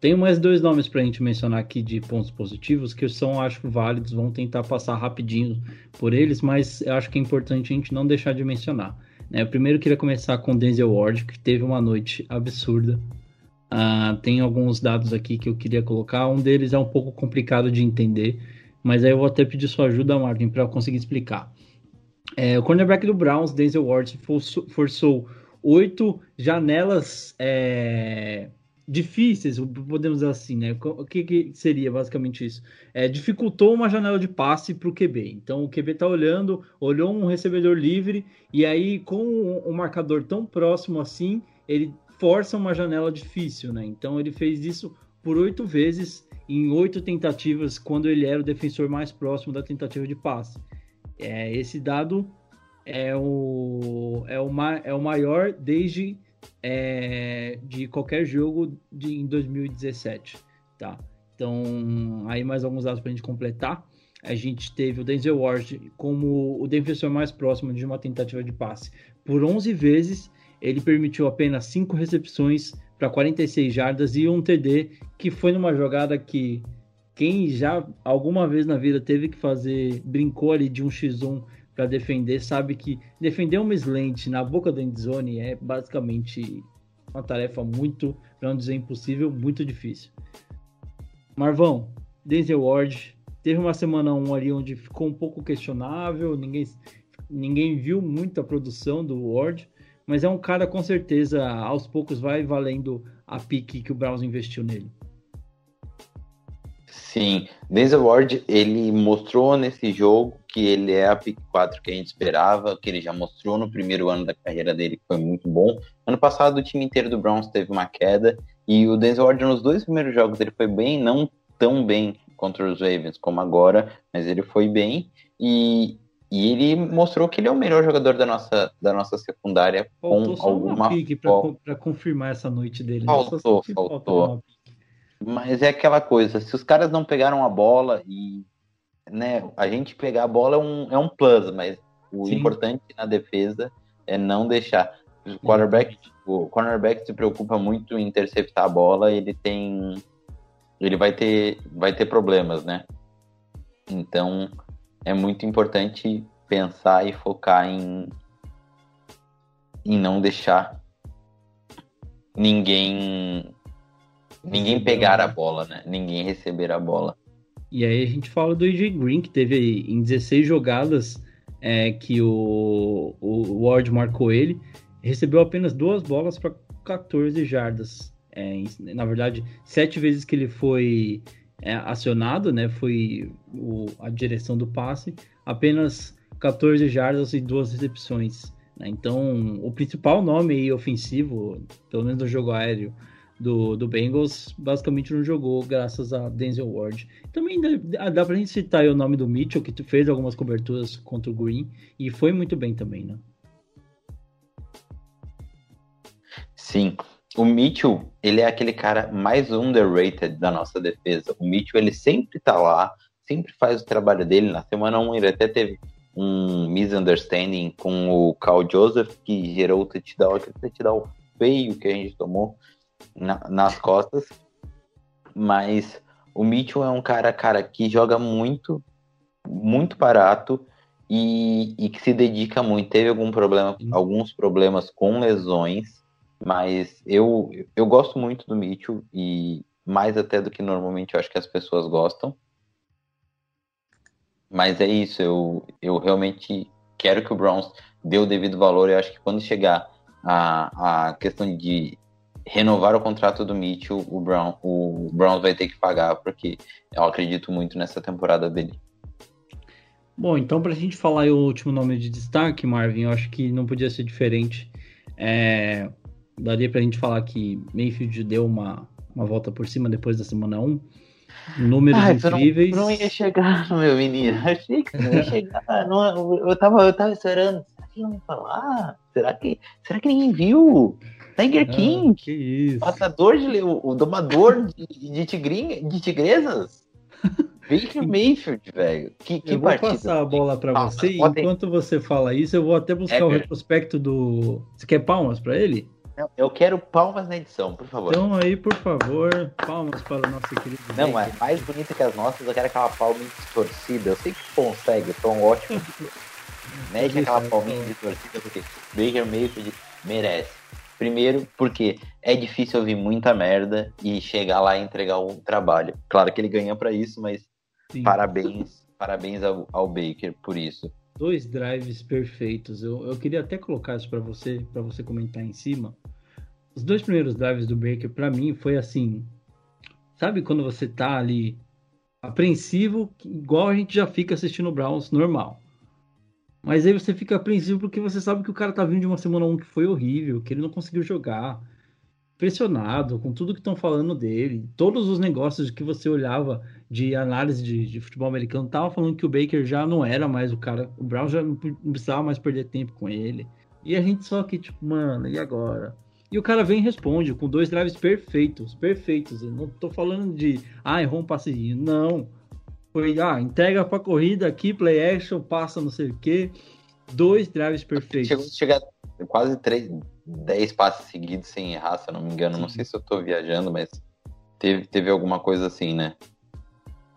Tenho mais dois nomes para a gente mencionar aqui de pontos positivos que são, acho, válidos. Vamos tentar passar rapidinho por eles, mas eu acho que é importante a gente não deixar de mencionar. Né? Eu primeiro queria começar com Denzel Ward, que teve uma noite absurda. Uh, tem alguns dados aqui que eu queria colocar. Um deles é um pouco complicado de entender, mas aí eu vou até pedir sua ajuda, Martin, para eu conseguir explicar. É, o cornerback do Browns, Denzel Ward, forçou oito janelas é, difíceis, podemos dizer assim, né? O que, que seria basicamente isso? É, dificultou uma janela de passe para o QB. Então o QB está olhando, olhou um recebedor livre, e aí com um marcador tão próximo assim, ele força uma janela difícil, né? Então ele fez isso por oito vezes em oito tentativas quando ele era o defensor mais próximo da tentativa de passe. É, esse dado é o, é o, é o maior desde é, de qualquer jogo de, em 2017, tá? Então, aí mais alguns dados para a gente completar. A gente teve o Denzel Ward como o defensor mais próximo de uma tentativa de passe por 11 vezes ele permitiu apenas 5 recepções para 46 jardas e um TD, que foi numa jogada que quem já alguma vez na vida teve que fazer, brincou ali de um X1 para defender, sabe que defender uma slant na boca da endzone é basicamente uma tarefa muito, para não dizer impossível, muito difícil. Marvão, Denzel Ward, teve uma semana 1 ali onde ficou um pouco questionável, ninguém, ninguém viu muita produção do Ward, mas é um cara com certeza, aos poucos vai valendo a pique que o Browns investiu nele. Sim, Denzel Ward, ele mostrou nesse jogo que ele é a pick 4 que a gente esperava, que ele já mostrou no primeiro ano da carreira dele, que foi muito bom. Ano passado o time inteiro do Browns teve uma queda, e o Denzel Ward nos dois primeiros jogos ele foi bem, não tão bem contra os Ravens como agora, mas ele foi bem, e, e ele mostrou que ele é o melhor jogador da nossa, da nossa secundária faltou com alguma pique para confirmar essa noite dele. Né? Faltou, faltou. Mas é aquela coisa, se os caras não pegaram a bola e né, a gente pegar a bola é um, é um plus, mas o Sim. importante na defesa é não deixar. O quarterback, o cornerback se preocupa muito em interceptar a bola, ele tem ele vai ter vai ter problemas, né? Então é muito importante pensar e focar em em não deixar ninguém Ninguém pegar a bola, né? Ninguém receber a bola. E aí a gente fala do AJ Green, que teve em 16 jogadas é, que o, o Ward marcou ele, recebeu apenas duas bolas para 14 jardas. É, na verdade, sete vezes que ele foi é, acionado, né? Foi o, a direção do passe, apenas 14 jardas e duas recepções. Né? Então, o principal nome ofensivo, pelo menos no jogo aéreo, do, do Bengals basicamente não jogou graças a Denzel Ward. Também dá, dá pra gente citar o nome do Mitchell, que fez algumas coberturas contra o Green e foi muito bem também, né? Sim. O Mitchell, ele é aquele cara mais underrated da nossa defesa. O Mitchell, ele sempre tá lá, sempre faz o trabalho dele. Na semana 1, ele até teve um misunderstanding com o Carl Joseph, que gerou o touchdown, aquele touchdown feio que a gente tomou na, nas costas. Mas o Mitchell é um cara, cara, que joga muito, muito barato e, e que se dedica muito. Teve algum problema, alguns problemas com lesões, mas eu, eu gosto muito do Mitchell e mais até do que normalmente eu acho que as pessoas gostam. Mas é isso, eu, eu realmente quero que o Browns dê o devido valor. Eu acho que quando chegar a, a questão de renovar o contrato do Mitchell, o, Brown, o Browns vai ter que pagar, porque eu acredito muito nessa temporada dele. Bom, então para a gente falar o último nome de destaque, Marvin, eu acho que não podia ser diferente. É, daria para a gente falar que Mayfield deu uma, uma volta por cima depois da semana 1. Números Ai, incríveis. Não, não ia chegar, meu menino. Achei que não ia chegar. não, eu, tava, eu tava esperando. Será que não ia falar? Será que, será que ninguém viu? Tiger King. que isso. Passador de o, o domador de, de, tigrinha, de tigresas. Baker Mayfield, velho. Que, que eu vou partida. passar a bola para você. Pode... Enquanto você fala isso, eu vou até buscar é, o retrospecto do. Você quer palmas para ele? Eu quero palmas na edição, por favor. Então aí, por favor, palmas para o nosso querido. Não, é mais bonita que as nossas, eu quero aquela palma distorcida. Eu sei que consegue, eu sou um ótimo. Mede aquela palminha distorcida, porque Baker Mayfield merece. Primeiro, porque é difícil ouvir muita merda e chegar lá e entregar um trabalho. Claro que ele ganha para isso, mas Sim. parabéns, parabéns ao, ao, Baker por isso. Dois drives perfeitos. Eu, eu queria até colocar isso para você, para você comentar em cima. Os dois primeiros drives do Baker, para mim, foi assim. Sabe quando você tá ali apreensivo, igual a gente já fica assistindo o Browns normal. Mas aí você fica apreensivo porque você sabe que o cara tá vindo de uma semana 1 que foi horrível, que ele não conseguiu jogar. Pressionado com tudo que estão falando dele. Todos os negócios que você olhava de análise de, de, futebol americano tava falando que o Baker já não era mais o cara. O Brown já não, precisava mais perder tempo com ele. E a gente só que, tipo, mano, e agora? E o cara vem e responde com dois drives perfeitos, perfeitos. Eu não tô falando de, ah, errou um passezinho. Não. Foi, ah, entrega pra corrida aqui, play action, passa não sei o quê. Dois drives perfeitos. Chegou a chegar quase três, dez passes seguidos sem errar, se eu não me engano. Não sei se eu tô viajando, mas teve, teve alguma coisa assim, né?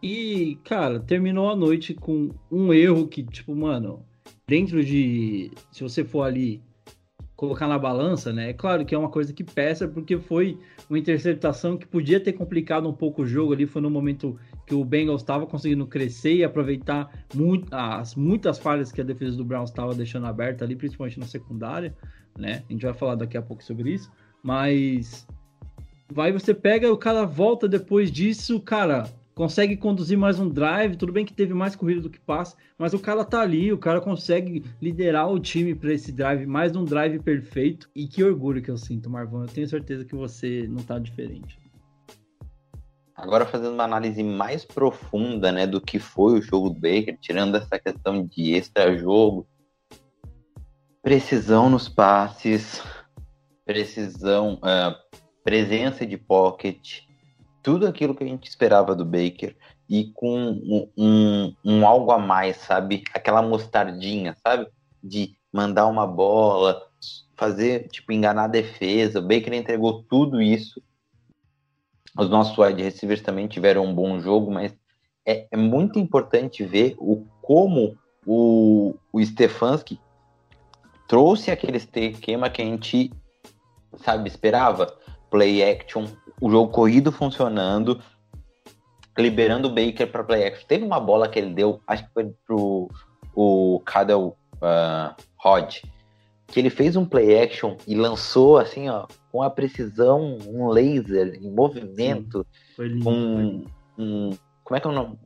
E, cara, terminou a noite com um erro que, tipo, mano, dentro de. Se você for ali colocar na balança, né? É claro que é uma coisa que peça, porque foi uma interceptação que podia ter complicado um pouco o jogo ali. Foi no momento que o Bengals estava conseguindo crescer e aproveitar muito, as muitas falhas que a defesa do Browns estava deixando aberta ali, principalmente na secundária, né? A gente vai falar daqui a pouco sobre isso, mas vai você pega o cara volta depois disso, cara, consegue conduzir mais um drive. Tudo bem que teve mais corrida do que passe, mas o cara tá ali, o cara consegue liderar o time para esse drive, mais um drive perfeito. E que orgulho que eu sinto, Marvão. Eu tenho certeza que você não tá diferente. Agora fazendo uma análise mais profunda, né, do que foi o jogo do Baker, tirando essa questão de extra-jogo, precisão nos passes, precisão, uh, presença de pocket, tudo aquilo que a gente esperava do Baker e com um, um, um, algo a mais, sabe? Aquela mostardinha, sabe? De mandar uma bola, fazer, tipo, enganar a defesa. O Baker entregou tudo isso. Os nossos wide receivers também tiveram um bom jogo, mas é, é muito importante ver o como o, o Stefanski trouxe aquele esquema que a gente, sabe, esperava. Play action, o jogo corrido funcionando, liberando o Baker para play action. Teve uma bola que ele deu, acho que foi pro o Cadel uh, Rod, que ele fez um play action e lançou assim, ó, com a precisão, um laser em movimento, Sim, com um, como é que é o nome?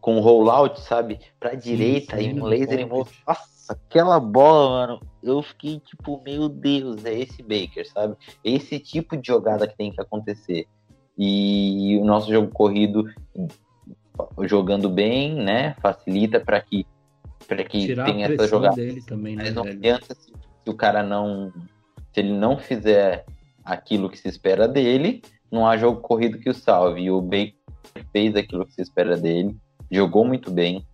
Com rollout, sabe, para direita sim, e um laser em movimento. Nossa, aquela bola, mano, eu fiquei tipo, meu Deus, é esse Baker, sabe? Esse tipo de jogada que tem que acontecer. E o nosso jogo corrido jogando bem, né? Facilita para que para que Tirar tenha essa jogada. Dele também, né, Mas não adianta se, se o cara não se ele não fizer aquilo que se espera dele, não há jogo corrido que o salve. E o Baker fez aquilo que se espera dele, jogou muito bem,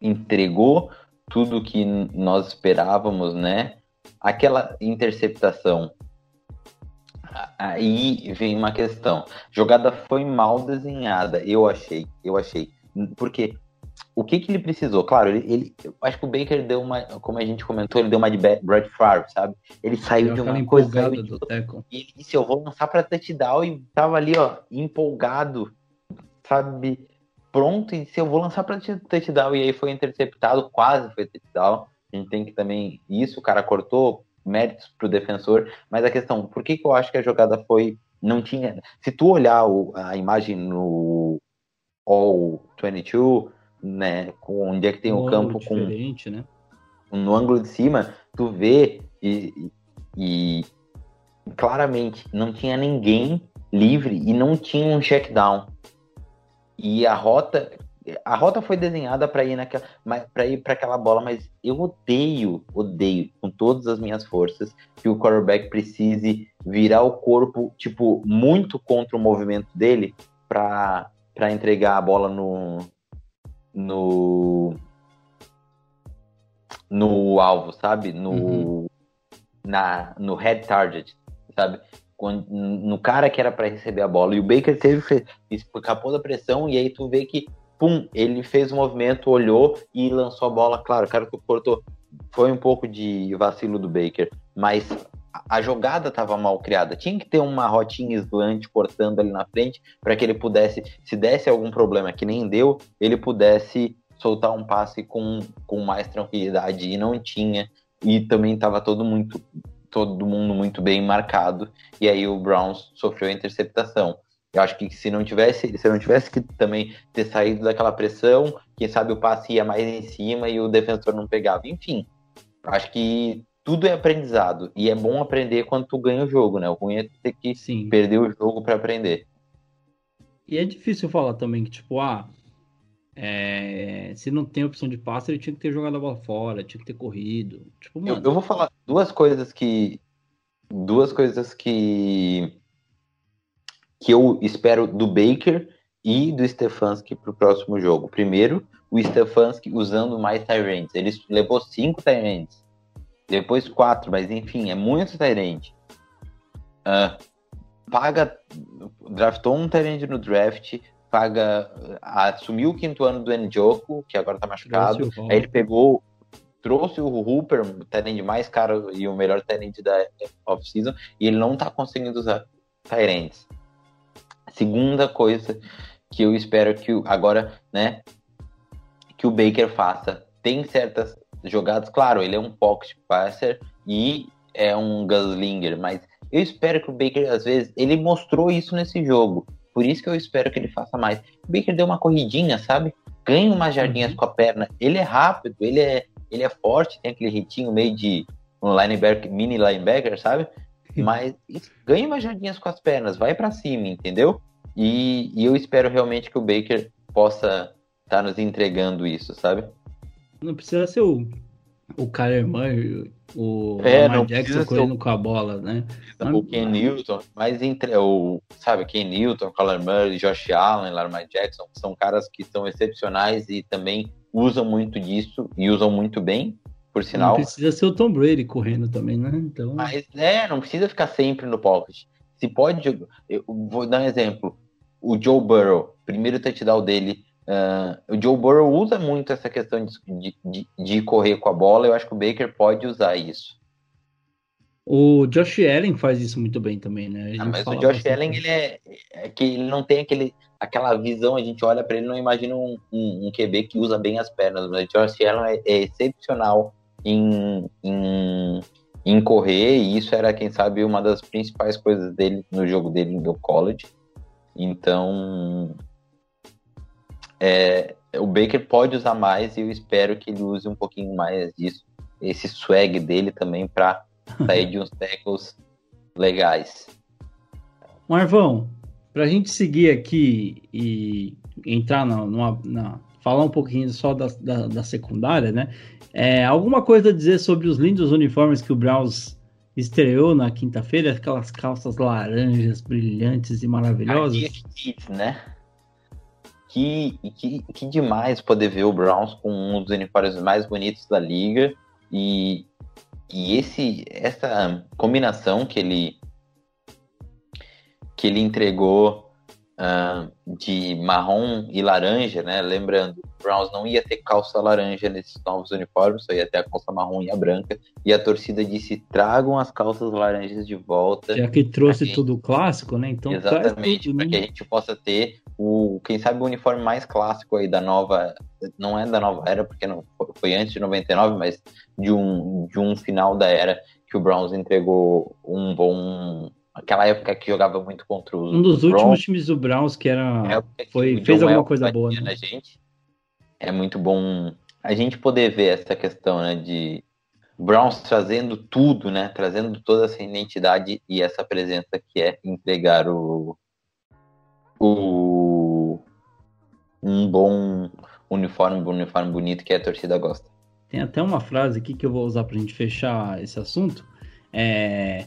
entregou tudo que nós esperávamos, né? Aquela interceptação. Aí vem uma questão. Jogada foi mal desenhada, eu achei, eu achei. Porque o que, que ele precisou? Claro, ele, ele acho que o Baker deu uma, como a gente comentou, ele deu uma de Brad Favre, sabe? Ele saiu de uma coisa do e ele disse, eu vou lançar para touchdown e tava ali, ó, empolgado, sabe? Pronto e se eu vou lançar para touchdown e aí foi interceptado, quase foi touchdown. A gente tem que também isso, o cara cortou méritos pro defensor, mas a questão, por que que eu acho que a jogada foi não tinha, se tu olhar o, a imagem no All 22, né, onde é que tem o, o campo com né? no ângulo de cima, tu vê e, e claramente não tinha ninguém livre e não tinha um check down. E a rota, a rota foi desenhada para ir naquela, para ir para aquela bola, mas eu odeio, odeio com todas as minhas forças que o quarterback precise virar o corpo tipo muito contra o movimento dele para para entregar a bola no no no alvo, sabe? No uhum. na no head target, sabe? No cara que era para receber a bola. E o Baker teve, escapou da pressão, e aí tu vê que, pum, ele fez o movimento, olhou e lançou a bola. Claro, o cara que cortou. Foi um pouco de vacilo do Baker, mas a jogada estava mal criada. Tinha que ter uma rotinha slant cortando ali na frente para que ele pudesse, se desse algum problema que nem deu, ele pudesse soltar um passe com, com mais tranquilidade. E não tinha. E também estava todo muito todo mundo muito bem marcado, e aí o Browns sofreu a interceptação. Eu acho que se não tivesse, se não tivesse que também ter saído daquela pressão, quem sabe o passe ia mais em cima e o defensor não pegava. Enfim, acho que tudo é aprendizado e é bom aprender quando tu ganha o jogo, né? O ruim é ter que Sim. perder o jogo para aprender. E é difícil falar também que, tipo, ah, é, se não tem opção de passe, ele tinha que ter jogado a bola fora, tinha que ter corrido. Tipo, mano, eu, eu, vou falar duas coisas que. Duas coisas que. que eu espero do Baker e do Stefanski para o próximo jogo. Primeiro, o Stefanski usando mais Tyrants. Ele levou cinco Tyrants. Depois quatro, mas enfim, é muito Tyrant. Uh, paga. Draftou um Tyrant no draft paga, assumiu o quinto ano do Njoku, que agora tá machucado. Aí ele pegou, trouxe o Hooper, o tenente mais caro e o melhor tenente da off-season, e ele não tá conseguindo usar Tyrants. Segunda coisa que eu espero que agora, né, que o Baker faça. Tem certas jogadas, claro, ele é um pocket passer e é um gunslinger, mas eu espero que o Baker, às vezes, ele mostrou isso nesse jogo Por isso que eu espero que ele faça mais. O Baker deu uma corridinha, sabe? Ganha umas jardinhas uhum. com a perna. Ele é rápido, ele é, ele é forte, tem aquele ritinho meio de um linebacker, mini linebacker, sabe? Mas ganha umas jardinhas com as pernas, vai para cima, entendeu? E, e, eu espero realmente que o Baker possa estar tá nos entregando isso, sabe? Não precisa ser o, o Kyler Murray, o é, Lamar Jackson correndo com a bola, né? O Ken Newton, mas entre o, sabe, Ken Newton, Kyler Murray, Josh Allen, Lamar Jackson, são caras que são excepcionais e também usam muito disso e usam muito bem, por sinal. Não precisa ser o Tom Brady correndo também, né? Então... Mas é, não precisa ficar sempre no pocket. Se pode, eu vou dar um exemplo. O Joe Burrow, primeiro touchdown dele, uh, o Joe Burrow usa muito essa questão de, de, de correr com a bola. Eu acho que o Baker pode usar isso. O Josh Allen faz isso muito bem também, né? Ah, mas o Josh Allen, ele é, é, que ele não tem aquele, aquela visão, a gente olha para ele não imagina um, um, um, QB que usa bem as pernas, mas o Josh Allen é, é excepcional em, em, em, correr, e isso era, quem sabe, uma das principais coisas dele no jogo dele no college. Então, é, o Baker pode usar mais e eu espero que ele use um pouquinho mais disso, esse swag dele também para sair de uns tackles legais. Marvão, para a gente seguir aqui e entrar na, numa, na, falar um pouquinho só da, da, da secundária, né? É, alguma coisa a dizer sobre os lindos uniformes que o Browns estreou na quinta-feira? Aquelas calças laranjas, brilhantes e maravilhosas? Aqui, né? Que, que, que demais poder ver o Browns com um dos uniformes mais bonitos da liga. E, e esse essa combinação que ele que ele entregou uh, de marrom e laranja, né? Lembrando, o Browns não ia ter calça laranja nesses novos uniformes, só ia ter a calça marrom e a branca. E a torcida disse: tragam as calças laranjas de volta. Já que trouxe gente... tudo clássico, né? Então Exatamente, para que a gente possa ter o, quem sabe, o uniforme mais clássico aí da nova. Não é da nova era, porque não foi antes de 99, mas de um, de um final da era que o Browns entregou um bom aquela época que jogava muito contra os. Um dos últimos times do Browns que era. Foi, fez alguma coisa boa. Né? gente. É muito bom a gente poder ver essa questão, né? De Browns trazendo tudo, né? Trazendo toda essa identidade e essa presença que é entregar o. o um bom uniforme, um uniforme bonito que a torcida gosta. Tem até uma frase aqui que eu vou usar para a gente fechar esse assunto. É,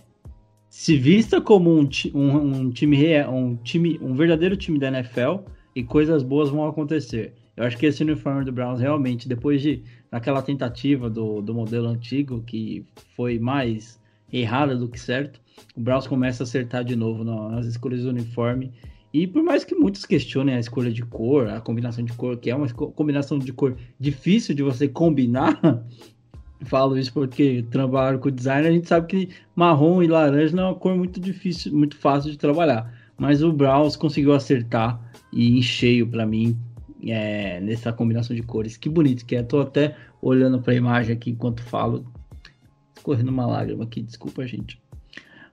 se vista como um, um, um, time, um time, um verdadeiro time da NFL e coisas boas vão acontecer. Eu acho que esse uniforme do Browns realmente, depois de aquela tentativa do, do modelo antigo, que foi mais errada do que certo, o Browns começa a acertar de novo nas escolhas do uniforme. E por mais que muitos questionem a escolha de cor, a combinação de cor, que é uma combinação de cor difícil de você combinar, falo isso porque trabalho com design, a gente sabe que marrom e laranja não é uma cor muito difícil, muito fácil de trabalhar. Mas o Browns conseguiu acertar e em cheio para mim é, nessa combinação de cores. Que bonito que é. Tô até olhando para a imagem aqui enquanto falo. Escorrendo uma lágrima aqui, desculpa, gente.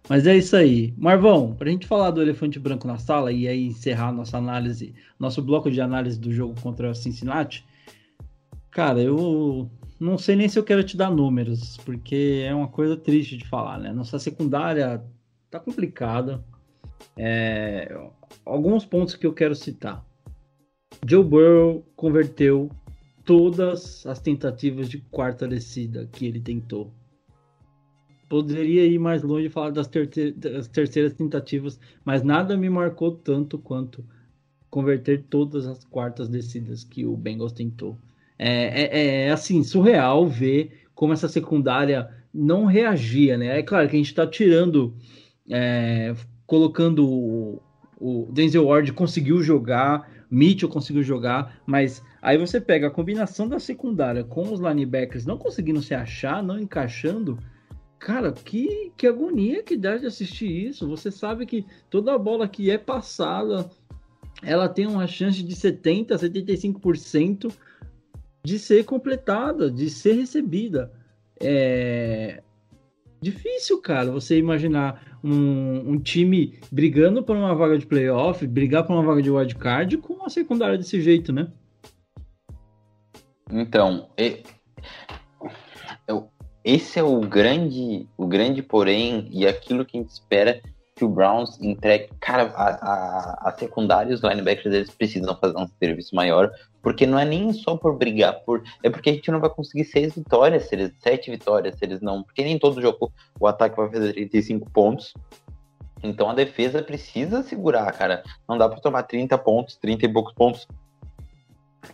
Mas é isso aí. Marvão, para a gente falar do elefante branco na sala e aí encerrar nossa análise, nosso bloco de análise do jogo contra o Cincinnati. Cara, eu não sei nem se eu quero te dar números, porque é uma coisa triste de falar, né? Nossa secundária tá complicada. É, alguns pontos que eu quero citar. Joe Burrow converteu todas as tentativas de quarta descida que ele tentou. Poderia ir mais longe e falar das, das terceiras tentativas, mas nada me marcou tanto quanto converter todas as quartas descidas que o Bengals tentou. É, é, é, assim, surreal ver como essa secundária não reagia, né? É claro que a gente está tirando, é, colocando o, o, Denzel Ward conseguiu jogar, Mitchell conseguiu jogar, mas aí você pega a combinação da secundária com os linebackers não conseguindo se achar, não encaixando. Cara, que, que agonia que dá de assistir isso. Você sabe que toda bola que é passada, ela tem uma chance de 70, 75% de ser completada, de ser recebida. É... difícil, cara, você imaginar um, um, time brigando por uma vaga de playoff, brigar por uma vaga de wildcard com uma secundária desse jeito, né? Então, esse é o grande, o grande porém e aquilo que a gente espera que o Browns entregue. Cara, a, a, a secundária e os linebackers eles precisam fazer um serviço maior, porque não é nem só por brigar, por é porque a gente não vai conseguir seis vitórias, se eles, sete vitórias, se eles não. Porque nem todo jogo o ataque vai fazer 35 pontos. Então a defesa precisa segurar, cara. Não dá para tomar 30 pontos, 30 e poucos pontos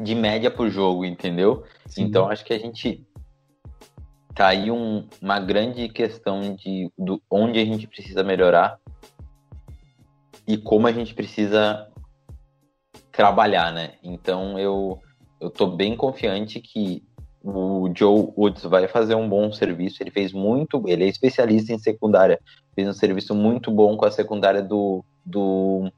de média por jogo, entendeu? Sim. Então acho que a gente tá aí um, uma grande questão de do, onde a gente precisa melhorar e como a gente precisa trabalhar, né? Então eu eu tô bem confiante que o Joe Woods vai fazer um bom serviço. Ele fez muito, ele é especialista em secundária, fez um serviço muito bom com a secundária do do,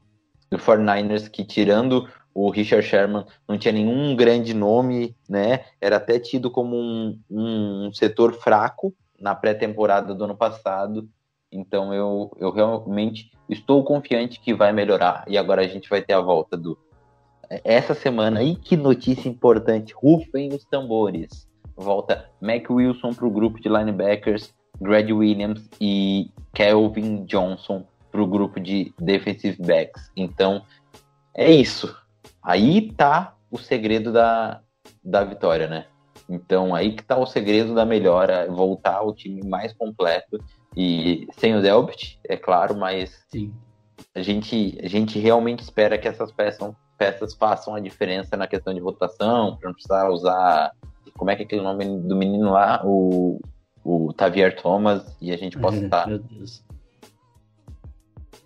do 49ers, que tirando o Richard Sherman não tinha nenhum grande nome, né? Era até tido como um, um setor fraco na pré-temporada do ano passado. Então eu, eu realmente estou confiante que vai melhorar. E agora a gente vai ter a volta do. Essa semana aí, que notícia importante! Rufem os tambores. Volta Mac Wilson para o grupo de linebackers, Greg Williams e Kelvin Johnson para o grupo de defensive backs. Então é isso. Aí tá o segredo da, da vitória, né? Então aí que tá o segredo da melhora, voltar ao time mais completo e sem o Delpit, é claro, mas Sim. a gente a gente realmente espera que essas peças, peças façam a diferença na questão de votação, para não precisar usar como é que é aquele nome do menino lá, o o Tavier Thomas e a gente possa estar tá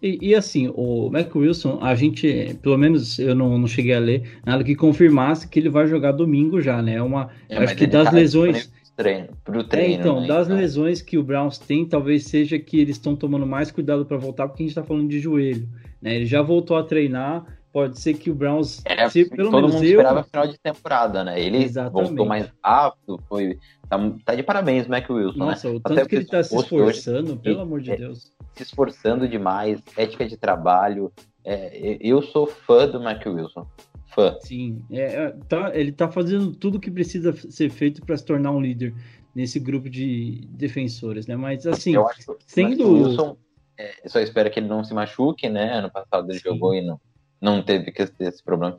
e, e, assim, o Mac Wilson, a gente, pelo menos eu não, não cheguei a ler nada que confirmasse que ele vai jogar domingo já, né? É uma, é, acho que das tá lesões. Treino, pro treino, é, então, né? das então... lesões que o Browns tem, talvez seja que eles estão tomando mais cuidado para voltar, porque a gente está falando de joelho. Né? Ele já voltou a treinar, pode ser que o Browns. É, se, pelo todo menos mundo eu... esperava final de temporada, né? Ele Exatamente. voltou mais rápido, foi. Tá, tá de parabéns, Mac Wilson, né? Nossa, né? o tanto Até que ele tá se esforçando, hoje, pelo amor de é, Deus. Se esforçando demais, ética de trabalho. É, eu sou fã do Mac Wilson. Fã. Sim, é, é tá, ele tá fazendo tudo que precisa ser feito para se tornar um líder nesse grupo de defensores, né? Mas assim, eu acho sendo. Wilson, é, só espero que ele não se machuque, né? Ano passado ele Sim. jogou e não não teve esse problema,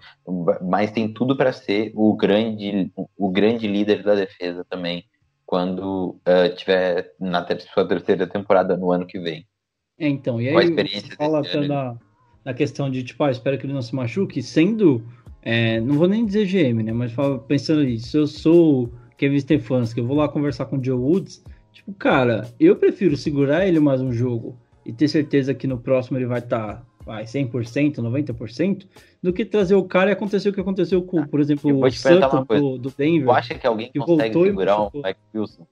mas tem tudo para ser o grande, o grande líder da defesa também quando uh, tiver na ter sua terceira temporada no ano que vem. É, então, e aí experiência fala na, na questão de tipo, ah, espero que ele não se machuque, sendo, é, não vou nem dizer GM, né, mas pensando isso, se eu sou Kevin Stefanski, eu vou lá conversar com o Joe Woods, tipo, cara, eu prefiro segurar ele mais um jogo e ter certeza que no próximo ele vai estar tá vai, 100%, 90%, do que trazer o cara e acontecer o que aconteceu com, por exemplo, o Sutton do, do Denver. Tu acha que alguém que consegue segurar o Mike Wilson?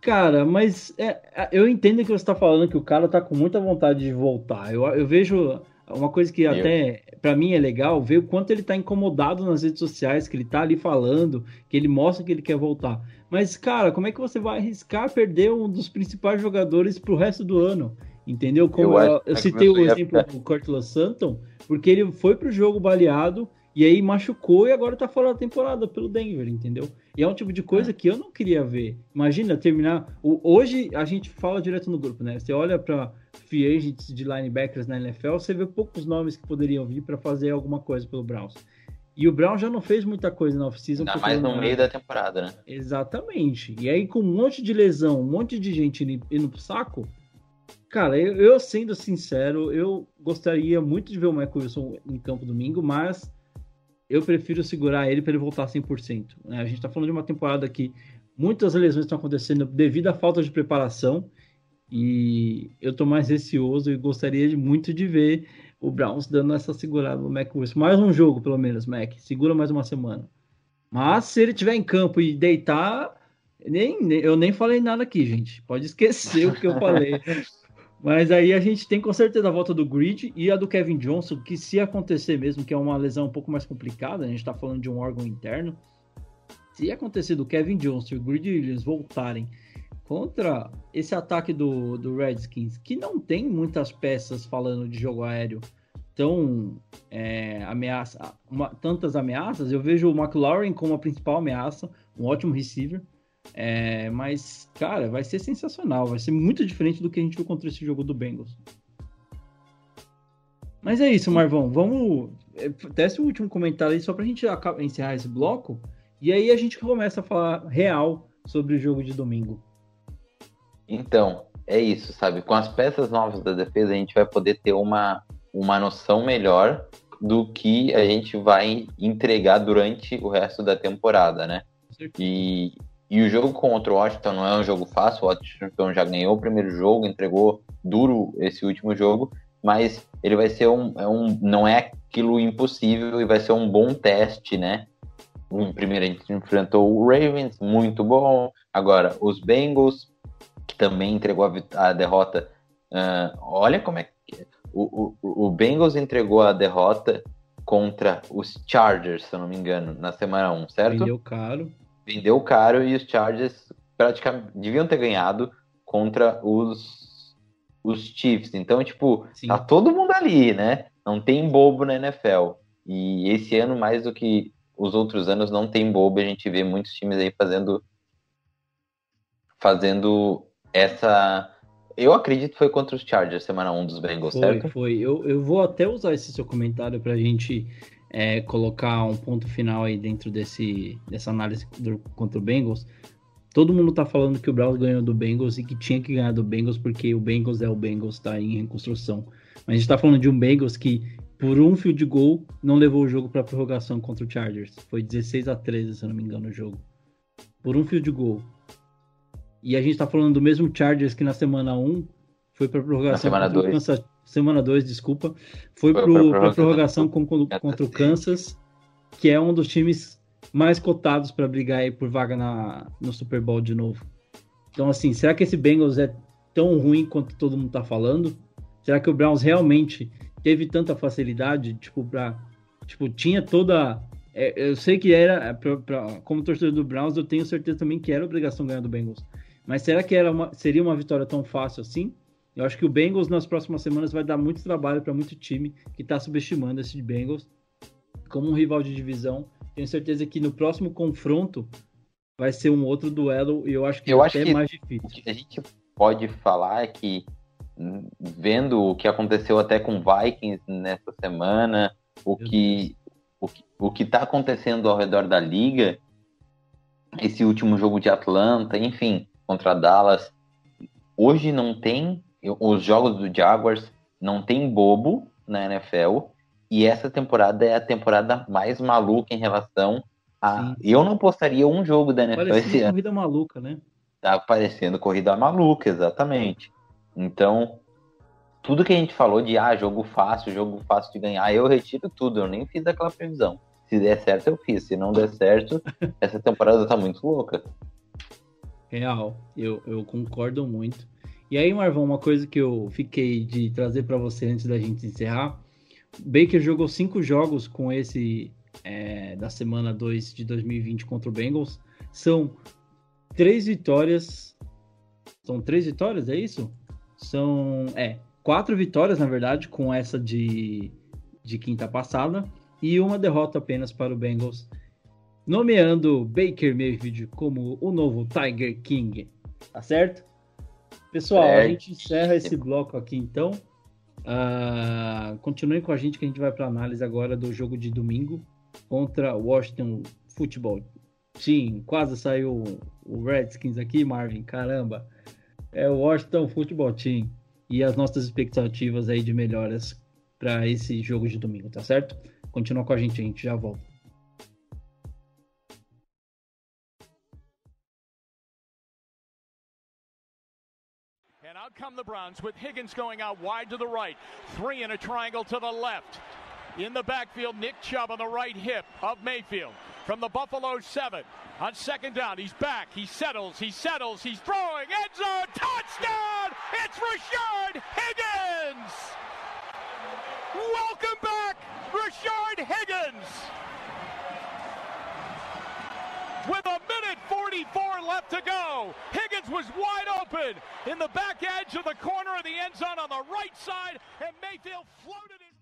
Cara, mas é, é, eu entendo que você está falando que o cara tá com muita vontade de voltar. Eu, eu vejo uma coisa que até para mim é legal ver o quanto ele tá incomodado nas redes sociais, que ele tá ali falando, que ele mostra que ele quer voltar. Mas, cara, como é que você vai arriscar perder um dos principais jogadores pro resto do ano? Entendeu? Como eu, eu, eu citei o exemplo do Cortland Sutton, porque ele foi pro jogo baleado e aí machucou e agora tá fora da temporada pelo Denver, entendeu? E é um tipo de coisa é. que eu não queria ver. Imagina terminar. O, hoje a gente fala direto no grupo, né? Você olha para free agents de linebackers na NFL, você vê poucos nomes que poderiam vir para fazer alguma coisa pelo Browns. E o Brown já não fez muita coisa na off-season. Ainda mais no meio da temporada, né? Exatamente. E aí, com um monte de lesão, um monte de gente indo pro saco, Cara, eu, eu, sendo sincero, eu gostaria muito de ver o Michael Wilson em campo domingo, mas eu prefiro segurar ele para ele voltar 100%. Né? A gente está falando de uma temporada que muitas lesões estão acontecendo devido à falta de preparação e eu estou mais receoso e gostaria de, muito de ver o Browns dando essa segurada no Mac Wilson. Mais um jogo, pelo menos, Mac. Segura mais uma semana. Mas se ele estiver em campo e deitar, nem, eu nem falei nada aqui, gente. Pode esquecer o que eu falei. Mas aí a gente tem com certeza a volta do Grid e a do Kevin Johnson, que se acontecer mesmo, que é uma lesão um pouco mais complicada, a gente está falando de um órgão interno. Se acontecer do Kevin Johnson e o Grid Williams voltarem contra esse ataque do, do Redskins, que não tem muitas peças falando de jogo aéreo tão é, ameaça, uma, tantas ameaças, eu vejo o McLaurin como a principal ameaça, um ótimo receiver. É, mas, cara, vai ser sensacional. Vai ser muito diferente do que a gente viu contra esse jogo do Bengals. Mas é isso, Marvão. Vamos. Desce o último comentário aí só pra gente encerrar esse bloco. E aí a gente começa a falar real sobre o jogo de domingo. Então, é isso, sabe? Com as peças novas da defesa, a gente vai poder ter uma, uma noção melhor do que a gente vai entregar durante o resto da temporada, né? E, e o jogo contra o Washington não é um jogo fácil, o Washington já ganhou o primeiro jogo, entregou duro esse último jogo, mas ele vai ser um, é um não é aquilo impossível e vai ser um bom teste, né? Um, primeiro a gente enfrentou o Ravens, muito bom. Agora, os Bengals, que também entregou a, a derrota. Uh, olha como é que. O, o, o Bengals entregou a derrota contra os Chargers, se eu não me engano, na semana 1, certo? Vendeu caro. Vendeu caro e os Chargers praticamente deviam ter ganhado contra os, os Chiefs. Então, tipo, Sim. tá todo mundo ali, né? Não tem bobo na NFL. E esse ano, mais do que os outros anos, não tem bobo. A gente vê muitos times aí fazendo fazendo essa eu acredito que foi contra os Chargers, semana 1 dos Bengals, foi, certo? Foi, eu, eu vou até usar esse seu comentário para a gente é, colocar um ponto final aí dentro desse, dessa análise do, contra o Bengals. Todo mundo tá falando que o Browns ganhou do Bengals e que tinha que ganhar do Bengals porque o Bengals é o Bengals, tá em reconstrução. Mas a gente tá falando de um Bengals que, por um field goal, não levou o jogo para prorrogação contra o Chargers. Foi 16 a 13, se eu não me engano, o jogo. Por um field goal. E a gente tá falando do mesmo Chargers que na semana 1 foi para prorrogação. Na semana 2. Kansas, semana 2, desculpa. Foi, foi para prorrogação com, contra o Kansas, que é um dos times mais cotados para brigar aí por vaga na, no Super Bowl de novo. Então, assim, será que esse Bengals é tão ruim quanto todo mundo tá falando? Será que o Browns realmente teve tanta facilidade, tipo, para tipo, tinha toda é, eu sei que era, pra, pra, como torcedor do Browns, eu tenho certeza também que era obrigação ganhar do Bengals. Mas será que era uma, seria uma vitória tão fácil assim? Eu acho que o Bengals nas próximas semanas vai dar muito trabalho para muito time que está subestimando esse Bengals como um rival de divisão. Tenho certeza que no próximo confronto vai ser um outro duelo e eu acho que eu acho até que mais difícil. O que a gente pode falar é que vendo o que aconteceu até com Vikings nessa semana, o que, o que o que está acontecendo ao redor da liga, esse último jogo de Atlanta, enfim, contra Dallas. Hoje não tem os jogos do Jaguars, não tem bobo na NFL. E essa temporada é a temporada mais maluca em relação a. Sim. Eu não postaria um jogo da NFL Parecendo esse ano. corrida maluca, né? Tá parecendo corrida maluca, exatamente. Então, tudo que a gente falou de ah, jogo fácil, jogo fácil de ganhar, eu retiro tudo. Eu nem fiz aquela previsão. Se der certo, eu fiz. Se não der certo, essa temporada tá muito louca. Real, eu, eu concordo muito. E aí, Marvão, uma coisa que eu fiquei de trazer para você antes da gente encerrar. Baker jogou cinco jogos com esse é, da semana 2 de 2020 contra o Bengals. São três vitórias. São três vitórias, é isso? São. É, quatro vitórias, na verdade, com essa de, de quinta passada. E uma derrota apenas para o Bengals nomeando Baker Mayfield como o novo Tiger King. Tá certo? Pessoal, é. a gente encerra esse bloco aqui então. Uh, continuem com a gente que a gente vai para análise agora do jogo de domingo contra o Washington Football Team. Quase saiu o Redskins aqui, Marvin. Caramba. É o Washington Football Team. E as nossas expectativas aí de melhoras para esse jogo de domingo, tá certo? Continua com a gente, a gente já volta. Come the Browns with Higgins going out wide to the right. Three in a triangle to the left. In the backfield, Nick Chubb on the right hip of Mayfield. From the Buffalo seven. On second down, he's back. He settles. He settles. He's throwing. End zone. Touchdown! It's Rashard Higgins! Welcome back, Rashard Higgins! With a minute 44 left to go. Higgins was wide open in the back edge of the corner of the end zone on the right side, and Mayfield floated it.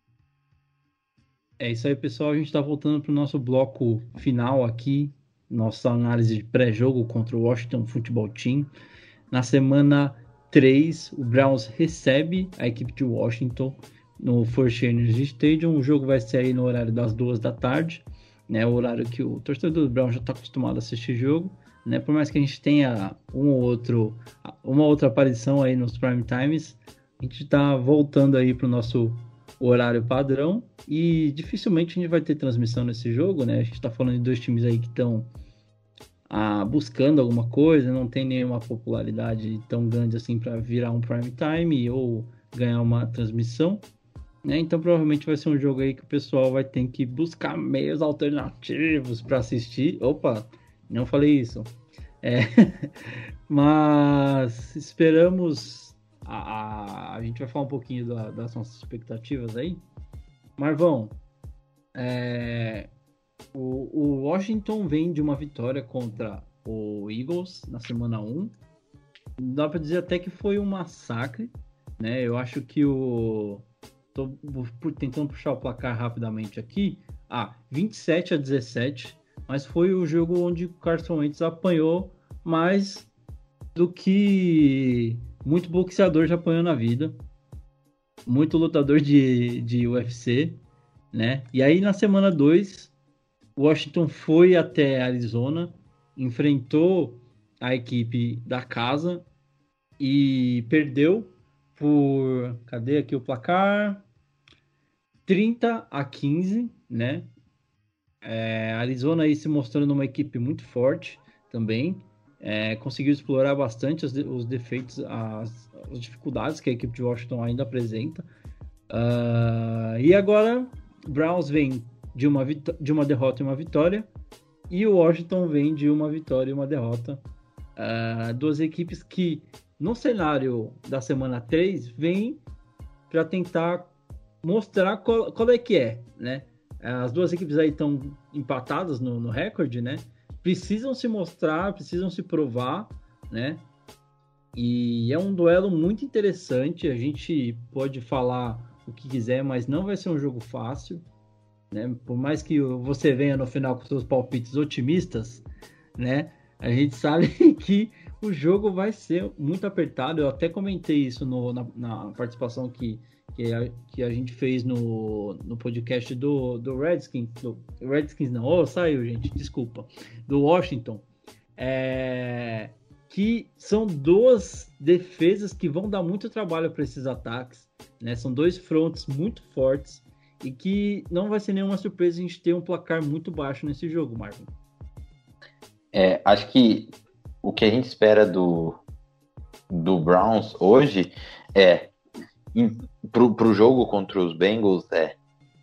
É isso aí, pessoal. A gente está voltando para o nosso bloco final aqui, nossa análise de pré-jogo contra o Washington Football Team. Na semana 3, o Browns recebe a equipe de Washington no First Energy Stadium. O jogo vai ser aí no horário das duas da tarde, né? O horário que o torcedor do Brown já está acostumado a assistir jogo, né? Por mais que a gente tenha um ou outro, uma outra aparição aí nos prime times, a gente está voltando aí para o nosso horário padrão e dificilmente a gente vai ter transmissão nesse jogo, né? A gente está falando de dois times aí que estão ah, buscando alguma coisa, não tem nenhuma popularidade tão grande assim para virar um prime time ou ganhar uma transmissão. Né? Então provavelmente vai ser um jogo aí que o pessoal vai ter que buscar meios alternativos para assistir. Opa, não falei isso. É, mas esperamos. A, a, a, gente vai falar um pouquinho da, das nossas expectativas aí. Marvão, é, o, o, Washington vem de uma vitória contra o Eagles na semana 1. Dá para dizer até que foi um massacre. Né? Eu acho que o, Tô tentando puxar o placar rapidamente aqui. Ah, 27 a 17. Mas foi o jogo onde o Carson Wentz apanhou mais do que muito boxeador já apanhou na vida. Muito lutador de, de UFC, né? E aí na semana 2, Washington foi até Arizona, enfrentou a equipe da casa e perdeu por. Cadê aqui o placar? 30 a 15, né? É, Arizona aí se mostrando uma equipe muito forte também. É, conseguiu explorar bastante os, os defeitos, as, as, dificuldades que a equipe de Washington ainda apresenta. Uh, e agora, Browns vem de uma, de uma derrota e uma vitória, e o Washington vem de uma vitória e uma derrota. Uh, duas equipes que, no cenário da semana 3, vêm para tentar mostrar qual, qual é que é, né? As duas equipes aí estão empatadas no, no recorde, né? Precisam se mostrar, precisam se provar, né? E é um duelo muito interessante. A gente pode falar o que quiser, mas não vai ser um jogo fácil. Né? Por mais que você venha no final com seus palpites otimistas, né? A gente sabe que o jogo vai ser muito apertado. Eu até comentei isso no, na, na participação que que a, que a gente fez no, no podcast do, do Redskins, do Redskins não, oh, saiu, gente, desculpa, do Washington, é, que são duas defesas que vão dar muito trabalho para esses ataques, né? São dois fronts muito fortes e que não vai ser nenhuma surpresa a gente ter um placar muito baixo nesse jogo, Marvin. É, acho que o que a gente espera do, do Browns hoje é pro, pro jogo contra os Bengals é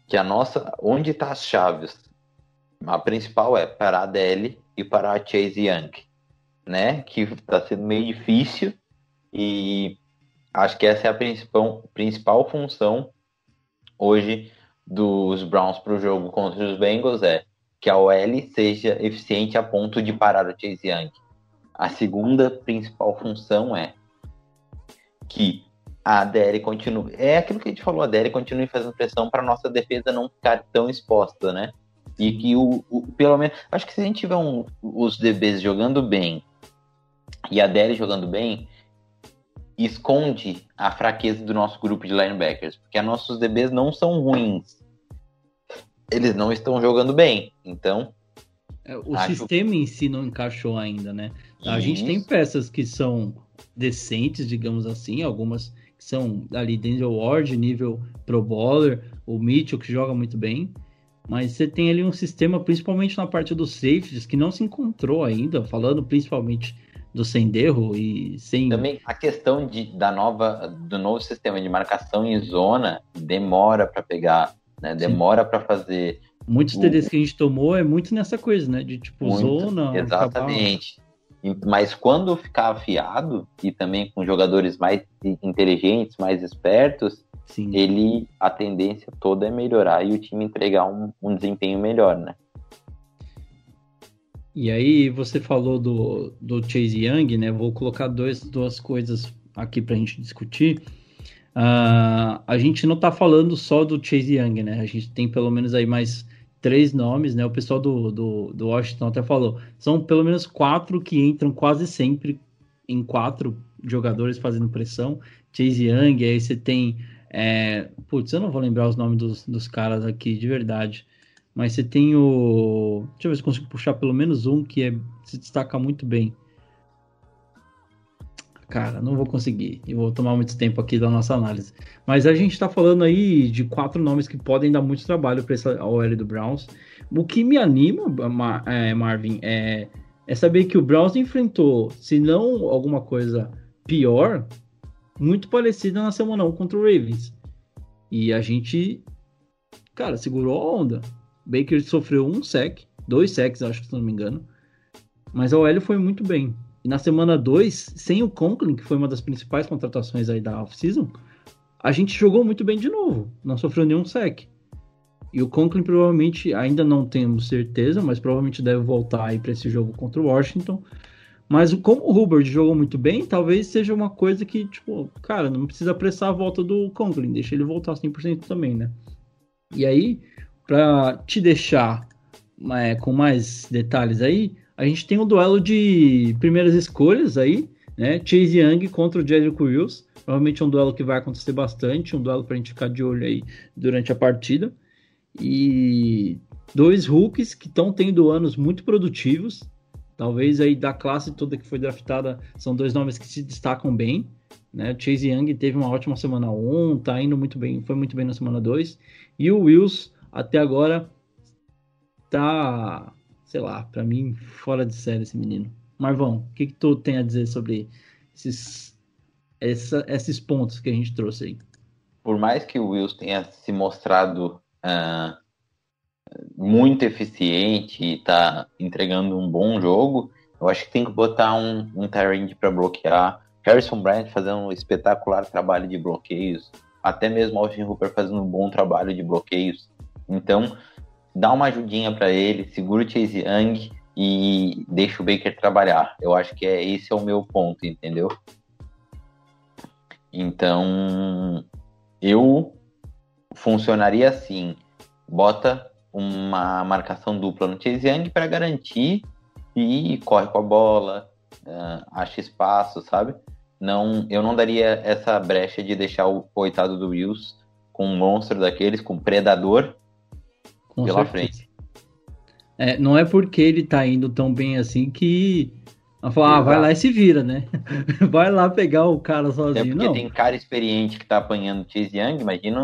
que a nossa. Onde tá as chaves? A principal é parar a DL e parar a Chase Young, né? Que tá sendo meio difícil e acho que essa é a principal, principal função hoje dos Browns para o jogo contra os Bengals é que a OL seja eficiente a ponto de parar o Chase Young. A segunda principal função é que a DL continue. É aquilo que a gente falou, a DL continue fazendo pressão para nossa defesa não ficar tão exposta, né? E que o, o, pelo menos. Acho que se a gente tiver um, os DBs jogando bem e a DL jogando bem, esconde a fraqueza do nosso grupo de linebackers. Porque nossos DBs não são ruins. Eles não estão jogando bem. Então. É, o acho... sistema em si não encaixou ainda, né? A Isso. gente tem peças que são decentes, digamos assim, algumas são ali Denzel Ward, nível Pro Bowler, o Mitchell, que joga muito bem. Mas você tem ali um sistema, principalmente na parte dos safeties, que não se encontrou ainda, falando principalmente do Senderro e sem. Também a questão de, da nova, do novo sistema de marcação em zona demora para pegar, né? Demora para fazer. Muitos TDs que a gente tomou é muito nessa coisa, né? De tipo, muito, zona. Exatamente. Mas quando ficar afiado e também com jogadores mais inteligentes, mais espertos, Sim. ele a tendência toda é melhorar e o time entregar um, um desempenho melhor, né? E aí você falou do, do Chase Young, né? Vou colocar dois, duas coisas aqui para a gente discutir. Uh, a gente não está falando só do Chase Young, né? A gente tem pelo menos aí mais três nomes, né? O pessoal do, do, do Washington até falou. São pelo menos quatro que entram quase sempre em quatro jogadores fazendo pressão. Chase Young, aí você tem. É, putz, eu não vou lembrar os nomes dos, dos caras aqui de verdade. Mas você tem o. Deixa eu ver se consigo puxar pelo menos um que é, se destaca muito bem. Cara, não vou conseguir. E vou tomar muito tempo aqui da nossa análise. Mas a gente está falando aí de quatro nomes que podem dar muito trabalho para essa OL do Browns. O que me anima, Mar é, Marvin, é, é saber que o Browns enfrentou, se não alguma coisa pior, muito parecida na semana 1 contra o Ravens. E a gente, cara, segurou a onda. Baker sofreu um sec, dois secs, acho que se não me engano. Mas a OL foi muito bem. E na semana 2, sem o Conklin, que foi uma das principais contratações aí da off-season, a gente jogou muito bem de novo. Não sofreu nenhum sec. E o Conklin provavelmente, ainda não temos certeza, mas provavelmente deve voltar aí para esse jogo contra o Washington. Mas como o Hubbard jogou muito bem, talvez seja uma coisa que, tipo, cara, não precisa apressar a volta do Conklin, deixa ele voltar 100% também, né? E aí, para te deixar é, com mais detalhes aí, a gente tem um duelo de primeiras escolhas aí, né? Chase Young contra o Jedrick Wills. Provavelmente é um duelo que vai acontecer bastante, um duelo para a gente ficar de olho aí durante a partida. E dois rookies que estão tendo anos muito produtivos. Talvez aí da classe toda que foi draftada, são dois nomes que se destacam bem. Né? Chase Young teve uma ótima semana 1, tá indo muito bem, foi muito bem na semana 2. E o Wills até agora tá, sei lá, para mim fora de série esse menino. Marvão, o que, que tu tem a dizer sobre esses, essa, esses pontos que a gente trouxe aí? Por mais que o Wills tenha se mostrado uh, muito eficiente e tá entregando um bom jogo, eu acho que tem que botar um, um Tyrande para bloquear. Harrison Bryant fazendo um espetacular trabalho de bloqueios, até mesmo Austin Hooper fazendo um bom trabalho de bloqueios. Então, dá uma ajudinha para ele, segura o Chase Young e deixa o Baker trabalhar. Eu acho que é esse é o meu ponto, entendeu? Então, eu funcionaria assim: bota uma marcação dupla no Chase Young para garantir e corre com a bola, uh, acha espaço, sabe? Não, eu não daria essa brecha de deixar o coitado do Wills com um monstro daqueles, com um predador, com pela certeza. frente. É, não é porque ele tá indo tão bem assim que ah, vai lá e se vira, né? vai lá pegar o cara sozinho. É porque não. tem cara experiente que tá apanhando Chase Young, imagina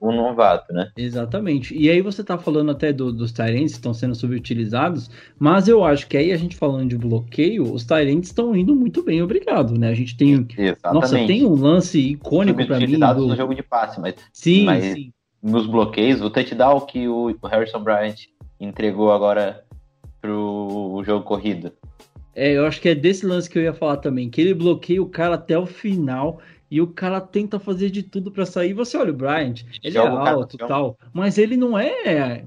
o novato, né? Exatamente. E aí você tá falando até do, dos Tyrants que estão sendo subutilizados, mas eu acho que aí a gente falando de bloqueio, os Tyrants estão indo muito bem, obrigado, né? A gente tem. Exatamente. Nossa, tem um lance icônico para mim. Do... no jogo de passe, mas. Sim, mas... sim nos bloqueios, o touchdown que o Harrison Bryant entregou agora pro jogo corrido. É, eu acho que é desse lance que eu ia falar também, que ele bloqueia o cara até o final e o cara tenta fazer de tudo para sair. Você olha o Bryant, ele Joga é alto e tal, mas ele não é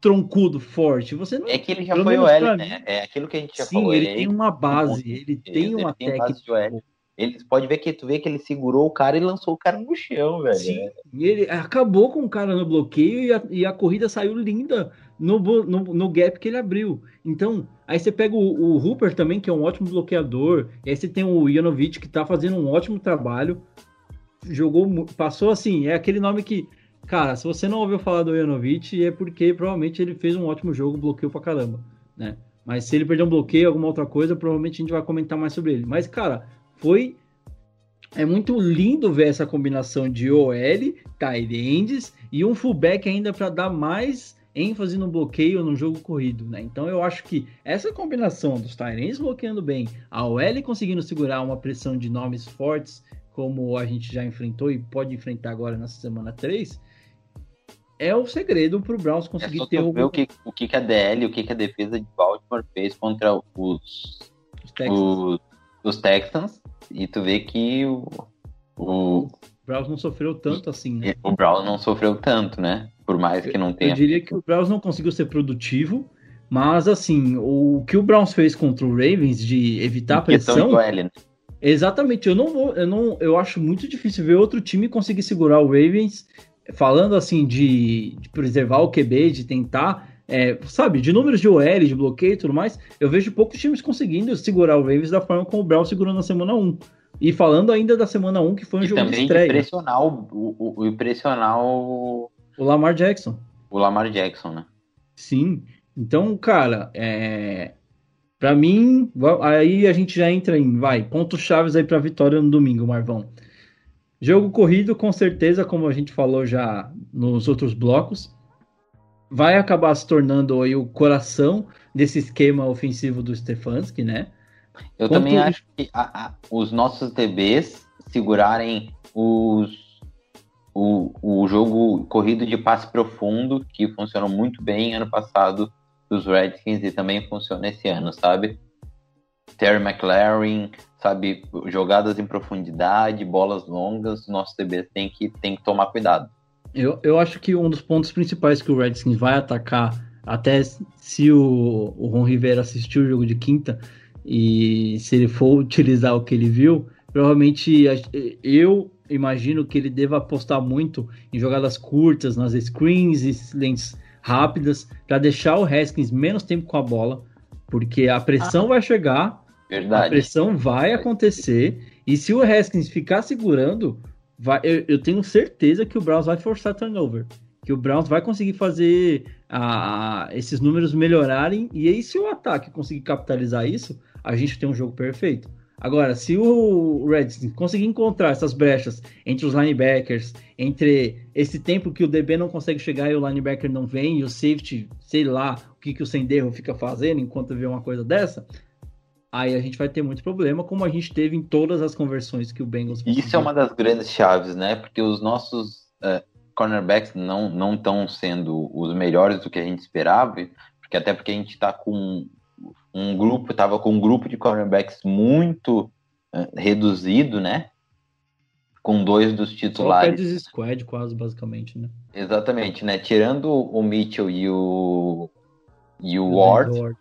troncudo, forte. Você não, é que ele já foi o L, né? É aquilo que a gente já Sim, falou. ele, ele tem uma base, ele, ele tem uma ele técnica. Ele pode ver que tu vê que ele segurou o cara e lançou o cara no chão, velho. Sim, e ele acabou com o cara no bloqueio e a, e a corrida saiu linda no, no, no, gap que ele abriu. Então, aí você pega o, o Hooper também, que é um ótimo bloqueador. E aí você tem o Janovic, que tá fazendo um ótimo trabalho. Jogou, passou assim, é aquele nome que, cara, se você não ouviu falar do Janovic, é porque provavelmente ele fez um ótimo jogo, bloqueio pra caramba, né? Mas se ele perder um bloqueio, alguma outra coisa, provavelmente a gente vai comentar mais sobre ele. Mas, cara, foi é muito lindo ver essa combinação de OL, ends e um fullback ainda para dar mais ênfase no bloqueio no jogo corrido, né? Então eu acho que essa combinação dos ends bloqueando bem, a OL conseguindo segurar uma pressão de nomes fortes, como a gente já enfrentou e pode enfrentar agora nessa semana 3, é o segredo para o Browns conseguir é ter o... o que o que a DL, o que a defesa de Baltimore fez contra os, os Texans. Os, os Texans e tu vê que o. O Browns não sofreu tanto assim, né? O Browns não sofreu tanto, né? Por mais que não tenha. Eu diria que o Browns não conseguiu ser produtivo, Mas, assim, o que o Browns fez contra o Ravens de evitar a pressão. Né? Exatamente, eu não vou, eu não, eu acho muito difícil ver outro time conseguir segurar o Ravens, falando assim de, de preservar o QB, de tentar, é, sabe, de números de OL, de bloqueio e tudo mais, eu vejo poucos times conseguindo segurar o Ravens da forma como o Brown segurou na semana 1. E falando ainda da semana 1, que foi um e jogo de estreia. Impressionar o, o, o, impressionar o... o Lamar Jackson. O Lamar Jackson, né? Sim. Então, cara, é, para mim, aí a gente já entra em, vai, pontos chaves aí para vitória no domingo, Marvão. Jogo corrido, com certeza, como a gente falou já nos outros blocos, vai acabar se tornando aí o coração desse esquema ofensivo do Stefanski, né? Eu Quanto... também acho que a, a, os nossos DBs segurarem os, o, o jogo corrido de passe profundo, que funcionou muito bem ano passado dos Redskins e também funciona esse ano, sabe? Terry McLaren, sabe, jogadas em profundidade, bolas longas, nosso TB tem que, tem que tomar cuidado. Eu, eu acho que um dos pontos principais que o Redskins vai atacar, até se o, o Ron Rivera assistiu o jogo de quinta, e se ele for utilizar o que ele viu, provavelmente eu imagino que ele deva apostar muito em jogadas curtas, nas screens e lentes rápidas para deixar o Haskins menos tempo com a bola, porque a pressão ah, vai chegar, verdade. a pressão vai acontecer, e se o Haskins ficar segurando, vai, eu, eu, tenho certeza que o Browns vai forçar turnover, que o Browns vai conseguir fazer a, a, esses números melhorarem, e aí se o ataque conseguir capitalizar isso, a gente tem um jogo perfeito. Agora, se o Redskins conseguir encontrar essas brechas entre os linebackers, entre esse tempo que o DB não consegue chegar e o linebacker não vem, e o safety, sei lá, o que, que o Senderro fica fazendo enquanto vê uma coisa dessa, aí a gente vai ter muito problema, como a gente teve em todas as conversões que o Bengals conseguiu. Isso é uma das grandes chaves, né? Porque os nossos uh, cornerbacks não estão sendo os melhores do que a gente esperava, porque até porque a gente está com um grupo, estava com um grupo de cornerbacks muito uh, reduzido, né? Com dois dos titulares. Só squad quase, basicamente, né? Exatamente, né? Tirando o Mitchell e o, e o, Ward, Ward,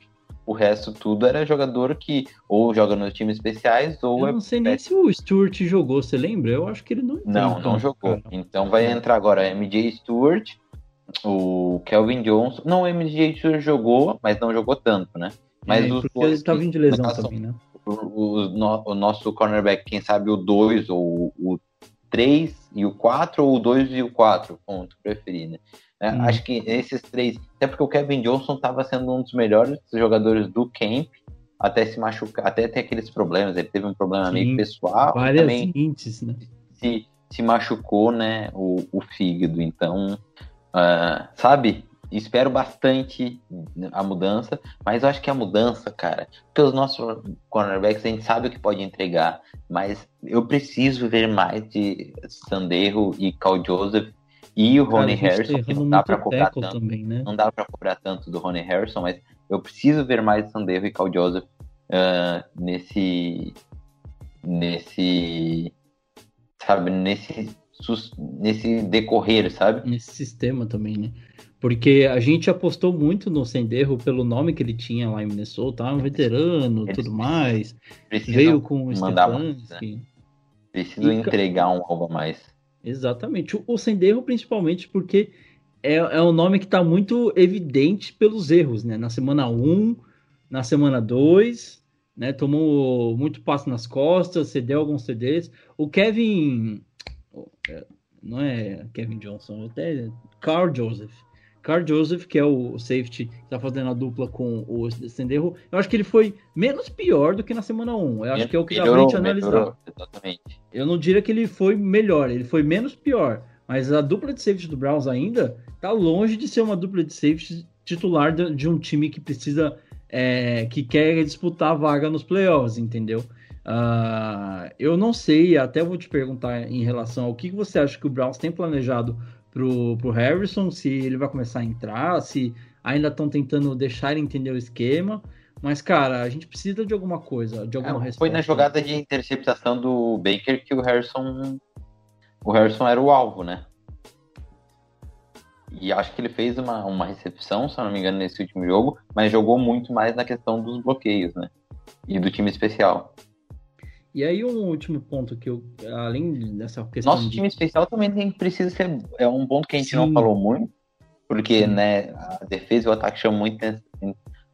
o resto tudo era jogador que ou joga nos times especiais ou... Eu é não sei nem se o Stewart jogou, você lembra? Eu acho que ele não Não, não jogou. Cara. Então vai entrar agora MJ Stewart, o Kelvin Johnson... Não, o MJ Stewart jogou, mas não jogou tanto, né? Mas é, os porque ele tá vindo de lesão também, né? O, o, o, nosso cornerback, quem sabe o 2 ou o 3 e o 4 ou o 2 e o 4, ponto, preferir, né? É, hum. Acho que esses três, até porque o Kevin Johnson estava sendo um dos melhores jogadores do camp, até se machucar, até ter aqueles problemas, ele teve um problema Sim, meio pessoal, várias também hints, né? se, se machucou, né, o, o fígado, então, uh, sabe, espero bastante a mudança, mas eu acho que a mudança, cara, porque os nossos cornerbacks a gente sabe o que pode entregar, mas eu preciso ver mais de Sanderro e Cal Joseph e o Rony Harrison, que não dá para cobrar tanto, também, né? não dá para cobrar tanto do Rony Harrison, mas eu preciso ver mais de Sanderro e Cal Joseph uh, nesse nesse sabe nesse nesse decorrer, sabe? Nesse sistema também, né? Porque a gente apostou muito no Senderro pelo nome que ele tinha lá em Minnesota, um veterano, e tudo mais. Veio com o Stefanski. Né? Preciso e, entregar um algo a mais. Exatamente. O, o Senderro, principalmente, porque é, é um nome que está muito evidente pelos erros, né? Na semana 1, na semana 2, né? Tomou muito passo nas costas, cedeu alguns CDs. O Kevin. É, não é Kevin Johnson, até Carl Joseph Carl Joseph, que é o safety que tá fazendo a dupla com o Senderro, eu acho que ele foi menos pior do que na semana 1. Eu acho que é o que dá pra gente analisar. Melhorou, exatamente. Eu não diria que ele foi melhor, ele foi menos pior. Mas a dupla de safety do Browns ainda tá longe de ser uma dupla de safety titular de, um time que precisa, é, que quer disputar a vaga nos playoffs, entendeu? Uh, eu não sei, até vou te perguntar em relação ao que você acha que o Browns tem planejado pro, pro Harrison, se ele vai começar a entrar, se ainda estão tentando deixar ele entender o esquema. Mas, cara, a gente precisa de alguma coisa, de alguma é, resposta. Foi na jogada de interceptação do Baker que o Harrison. O Harrison era o alvo, né? E acho que ele fez uma, uma recepção, se eu não me engano, nesse último jogo, mas jogou muito mais na questão dos bloqueios, né? E do time especial. E aí um último ponto que eu, além dessa questão Nosso de... time especial também tem, precisa ser, é um ponto que a gente Sim. não falou muito, porque, Sim. né, a defesa e o ataque chamam muito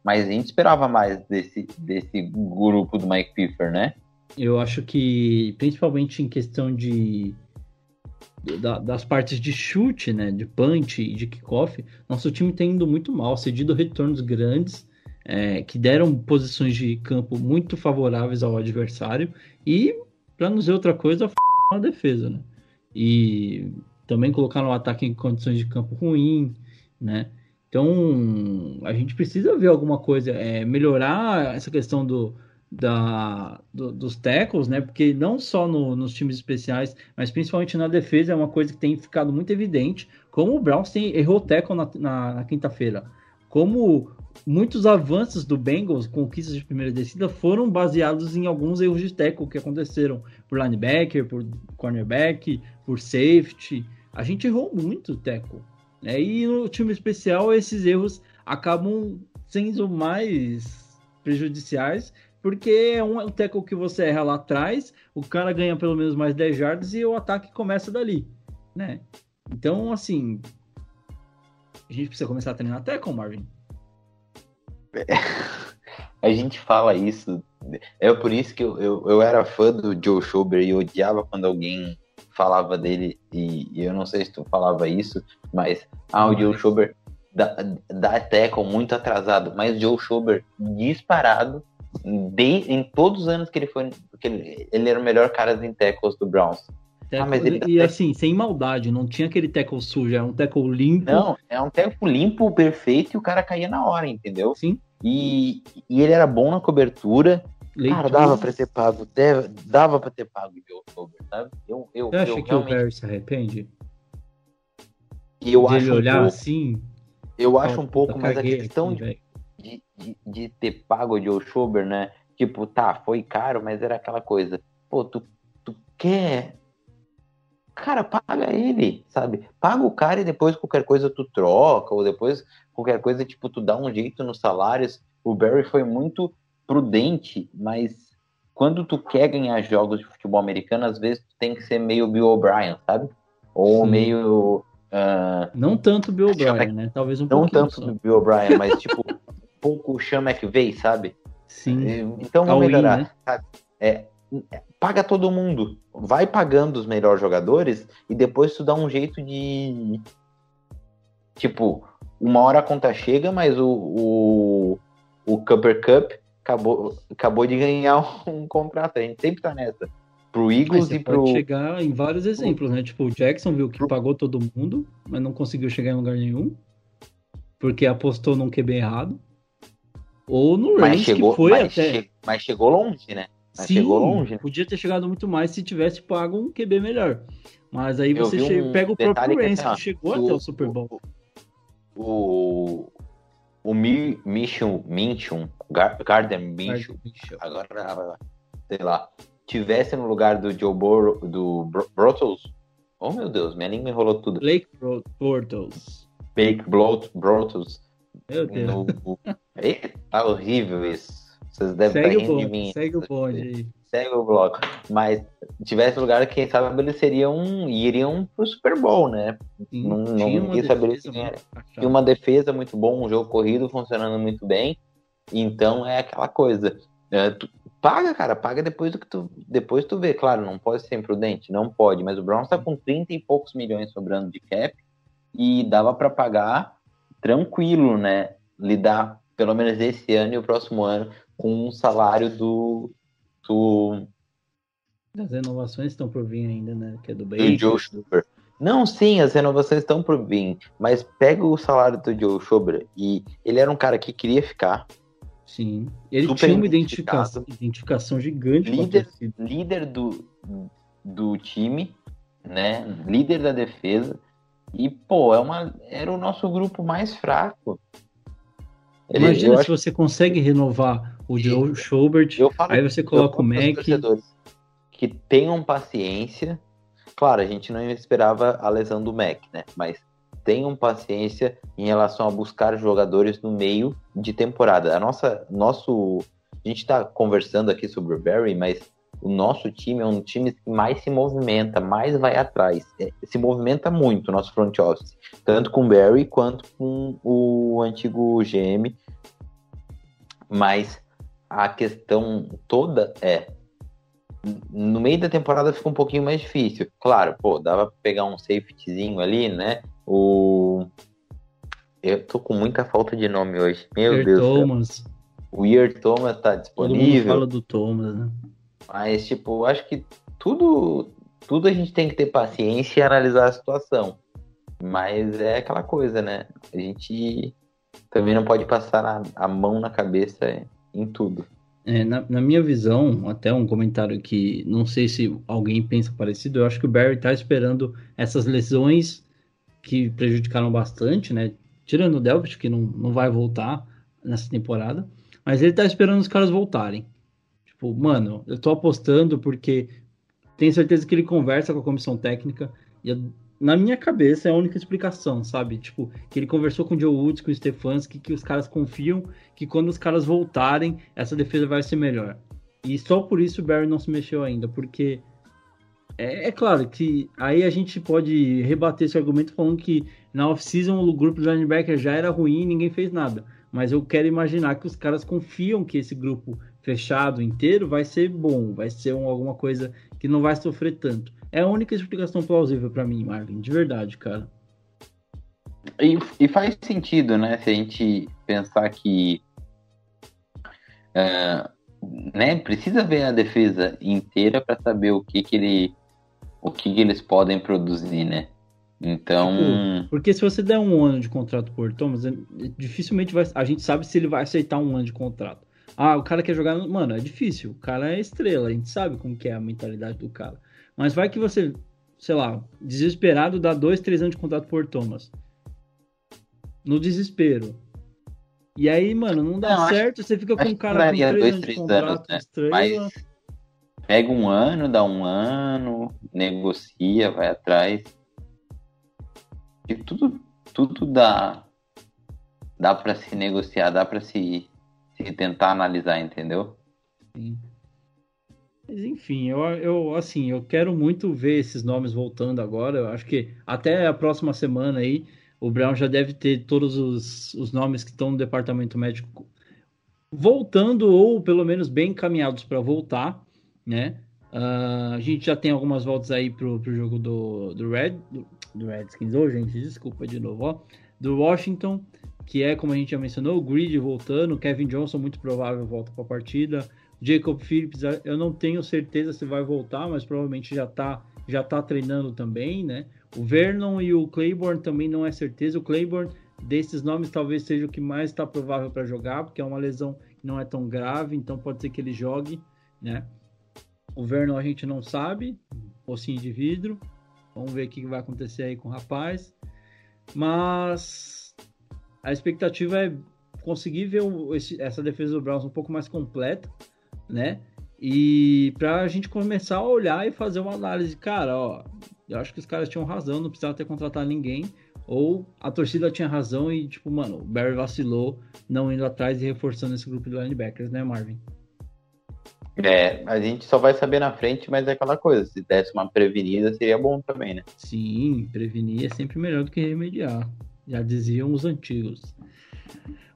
mas a gente esperava mais desse, desse grupo do Mike Piffer, né? Eu acho que, principalmente em questão de da- das partes de chute, né, de punch e de kickoff, nosso time tem indo muito mal, cedido retornos grandes, é, que deram posições de campo muito favoráveis ao adversário e, para não dizer outra coisa, f... a defesa, né? E também colocaram o ataque em condições de campo ruim, né? Então, a gente precisa ver alguma coisa, é, melhorar essa questão do, da, do- dos tackles, né? Porque não só no- nos times especiais, mas principalmente na defesa é uma coisa que tem ficado muito evidente. Como o Browns errou tackle na, na- na quinta-feira. Como muitos avanços do Bengals, conquistas de primeira descida, foram baseados em alguns erros de tackle que aconteceram por linebacker, por cornerback, por safety. A gente errou muito tackle. Né? E no time especial, esses erros acabam sendo mais prejudiciais porque é um, um tackle que você erra lá atrás, o cara ganha pelo menos mais 10 jardas e o ataque começa dali, né? Então, assim, a gente precisa começar a treinar tackle, Marvin. A gente fala isso. É por isso que eu, eu, eu era fã do Joe Schober e odiava quando alguém falava dele. E, e eu não sei se tu falava isso, mas ah, o Joe Schober dá, dá tackle muito atrasado. Mas Joe Schober disparado de, em todos os anos que ele foi. Porque ele, ele era o melhor cara em tackles do Browns. Tackle- Ah, e assim, sem maldade, não tinha aquele tackle sujo, era um tackle limpo. Não, é um tackle limpo, perfeito, e o cara caía na hora, entendeu? Sim, E, e ele era bom na cobertura. Cara, leitura. dava pra ter pago, deve- dava pra ter pago o Joe Schober, sabe? Eu, eu, Você acha eu que o Harry se arrepende? eu de acho ele um olhar pouco, assim? eu acho um pouco, "Puta, mas a questão aqui, de, velho." de, de, de ter pago o Joe Schober, né? Tipo, tá, foi caro, mas era aquela coisa. Pô, tu, tu quer. Cara, paga ele, sabe? Paga o cara e depois qualquer coisa tu troca, ou depois qualquer coisa, tipo, tu dá um jeito nos salários. O Barry foi muito prudente, mas quando tu quer ganhar jogos de futebol americano, às vezes tu tem que ser meio Bill O'Brien, sabe? Ou Sim. meio. ah, Não tanto Bill Chama- O'Brien, né? Talvez um não tanto só. Bill O'Brien, mas tipo, um pouco o Sean McVay, sabe? Sim. Então vamos melhorar. né? sabe? É, paga todo mundo. Vai pagando os melhores jogadores e depois tu dá um jeito de. Tipo, uma hora a conta chega, mas o, o, o Cooper Cup acabou, acabou de ganhar um contrato. A gente sempre tá nessa. Pro Eagles e pro. pode chegar em vários exemplos, né? Tipo, o Jackson viu que pagou todo mundo, mas não conseguiu chegar em lugar nenhum, porque apostou num QB errado. Ou no Rams, chegou, que foi mas, até. che- mas chegou longe, né? Mas Sim, chegou longe. né? podia ter chegado muito mais se tivesse pago um QB melhor. Mas aí você um pega o próprio detalhe que, Rams, assim, que chegou o- até o Super Bowl. O. O Mi- Minshew, Minshew, Gar- Gardner Minshew, agora, sei lá, tivesse no lugar do Joe Burrow, do Bortles, oh meu Deus, minha língua enrolou tudo. Blake Bro- Bortles. Bake Blot- Bortles. Meu Deus. No... Tá horrível isso. Vocês devem Segue estar o de mim. segue o bonde aí. Segue o bloco. Mas tivesse lugar, quem sabe eles seriam, iriam pro Super Bowl, né? Sim, Não- não- tinha ninguém saberia defesa quem era. E uma defesa muito bom, um jogo corrido funcionando muito bem. Então é aquela coisa. É, tu paga, cara, paga depois do que tu. Depois tu vê. Claro, não pode ser imprudente, não pode, mas o Browns tá com 30 e poucos milhões sobrando de cap e dava para pagar tranquilo, né? Lidar pelo menos esse ano e o próximo ano com um salário do. do, As renovações estão por vir ainda, né? Que é do do Baker. Joe Schubert. Não, sim, as renovações estão por vir, mas pega o salário do Joe Schubert e ele era um cara que queria ficar, Sim. Ele tinha uma identificação, identificação gigante Líder. líder do, do time, né? Líder da defesa. E, pô, é uma, era o nosso grupo mais fraco. Ele- Imagina se acho- você consegue renovar o Joe falo- aí você eu coloca o Mac. Que tenham paciência. Claro, a gente não esperava a lesão do Mac, né? Mas tenham paciência em relação a buscar jogadores no meio de temporada. A nossa, nosso, a gente está conversando aqui sobre o Barry, mas o nosso time é um time que mais se movimenta, mais vai atrás. É, se movimenta muito o nosso front office, tanto com o Barry quanto com o antigo GM. Mas a questão toda é no meio da temporada fica um pouquinho mais difícil. Claro, pô, dava pra pegar um safetyzinho ali, né? O. Eu tô com muita falta de nome hoje. Meu Deus. Thomas. Cara. O Ear Thomas tá disponível. Todo fala do Thomas, né? Mas, tipo, acho que tudo, tudo a gente tem que ter paciência e analisar a situação. Mas é aquela coisa, né? A gente também não pode passar a, a mão na cabeça em tudo. É, na, na, minha visão, até um comentário que não sei se alguém pensa parecido, eu acho que o Barry tá esperando essas lesões que prejudicaram bastante, né? Tirando o Delpit, que não, não vai voltar nessa temporada, mas ele tá esperando os caras voltarem. Tipo, mano, eu tô apostando porque tenho certeza que ele conversa com a comissão técnica e eu na minha cabeça é a única explicação, sabe? Tipo, que ele conversou com o Joe Woods, com o Stefanski, que os caras confiam que quando os caras voltarem, essa defesa vai ser melhor. E só por isso o Barry não se mexeu ainda, porque é, é claro que aí a gente pode rebater esse argumento falando que na off-season o grupo de linebacker já era ruim e ninguém fez nada. Mas eu quero imaginar que os caras confiam que esse grupo fechado inteiro vai ser bom, vai ser um, alguma coisa que não vai sofrer tanto. É a única explicação plausível para mim, Marvin, de verdade, cara. E, e, faz sentido, né? Se a gente pensar que. Uh, né, precisa ver a defesa inteira para saber o que, que ele. O que, que eles podem produzir, né? Então. Tipo, porque se você der um ano de contrato por Thomas, é, dificilmente vai. A gente sabe se ele vai aceitar um ano de contrato. Ah, o cara quer jogar. Mano, é difícil. O cara é estrela. A gente sabe como que é a mentalidade do cara. Mas vai que você, sei lá, desesperado, dá dois, três anos de contrato por Thomas. No desespero. E aí, mano, não dá não, certo, acho, você fica com um cara com três dois, anos de contrato, anos, né? Mas pega um ano, dá um ano, negocia, vai atrás. E tudo, tudo dá, dá para se negociar, dá para se, se tentar analisar, entendeu? Sim. Mas enfim, eu, eu assim, eu quero muito ver esses nomes voltando agora. Eu acho que até a próxima semana aí, o Brown já deve ter todos os, os nomes que estão no departamento médico voltando ou pelo menos bem encaminhados para voltar, né? Uh, a gente já tem algumas voltas aí pro, pro jogo do, do Red do, do Redskins, oh, gente, desculpa de novo, ó, do Washington, que é como a gente já mencionou, o Grid voltando, Kevin Johnson muito provável volta para a partida, Jacob Phillips, eu não tenho certeza se vai voltar, mas provavelmente já está já tá treinando também, né? O Vernon e o Claiborne também não é certeza. O Claiborne, desses nomes, talvez seja o que mais está provável para jogar, porque é uma lesão que não é tão grave, então pode ser que ele jogue, né? O Vernon a gente não sabe, ossinho de vidro. Vamos ver o que vai acontecer aí com o rapaz. Mas a expectativa é conseguir ver esse, essa defesa do Browns um pouco mais completa né? E para a gente começar a olhar e fazer uma análise, cara, ó, eu acho que os caras tinham razão, não precisava ter contratado ninguém, ou a torcida tinha razão e, tipo, mano, o Barry vacilou não indo atrás e reforçando esse grupo de linebackers, né, Marvin? É, a gente só vai saber na frente, mas é aquela coisa, se desse uma prevenida seria bom também, né? Sim, prevenir é sempre melhor do que remediar, já diziam os antigos.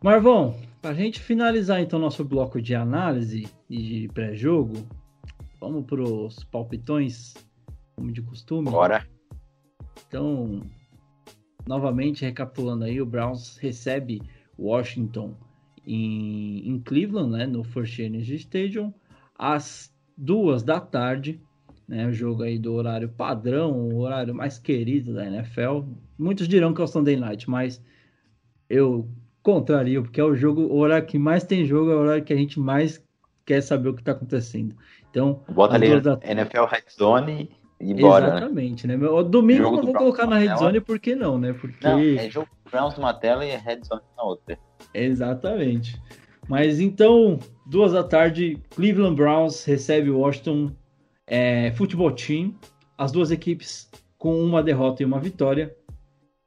Marvão, para a gente finalizar então nosso bloco de análise e de pré-jogo, vamos para os palpitões, como de costume. Bora. Então, novamente recapitulando aí, o Browns recebe Washington em, em Cleveland, né, no First Energy Stadium, às duas da tarde, né, o jogo aí do horário padrão, o horário mais querido da NFL. Muitos dirão que é o Sunday Night, mas eu contrario, porque é o jogo, o horário que mais tem jogo, é o horário que a gente mais quer saber o que está acontecendo. Então, bota ali da... NFL Red Zone e bora. Né? Exatamente, né? O domingo eu não vou colocar na Red Zone, por que não, né? Porque não, é jogo Browns numa tela e Red Zone na outra. Exatamente. Mas então, duas da tarde, Cleveland Browns recebe o Washington é, Football Team. As duas equipes com uma derrota e uma vitória.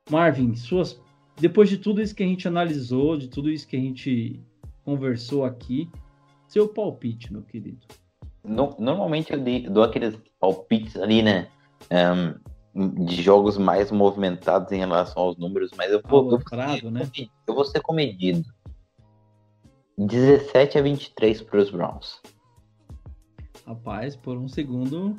Marvin, suas depois de tudo isso que a gente analisou, de tudo isso que a gente conversou aqui, seu palpite, meu querido. No, normalmente eu dou aqueles palpites ali, né? Um, de jogos mais movimentados em relação aos números, mas eu vou, eu, ser, né? eu vou ser comedido. 17 a 23 para os Browns. Rapaz, por um segundo.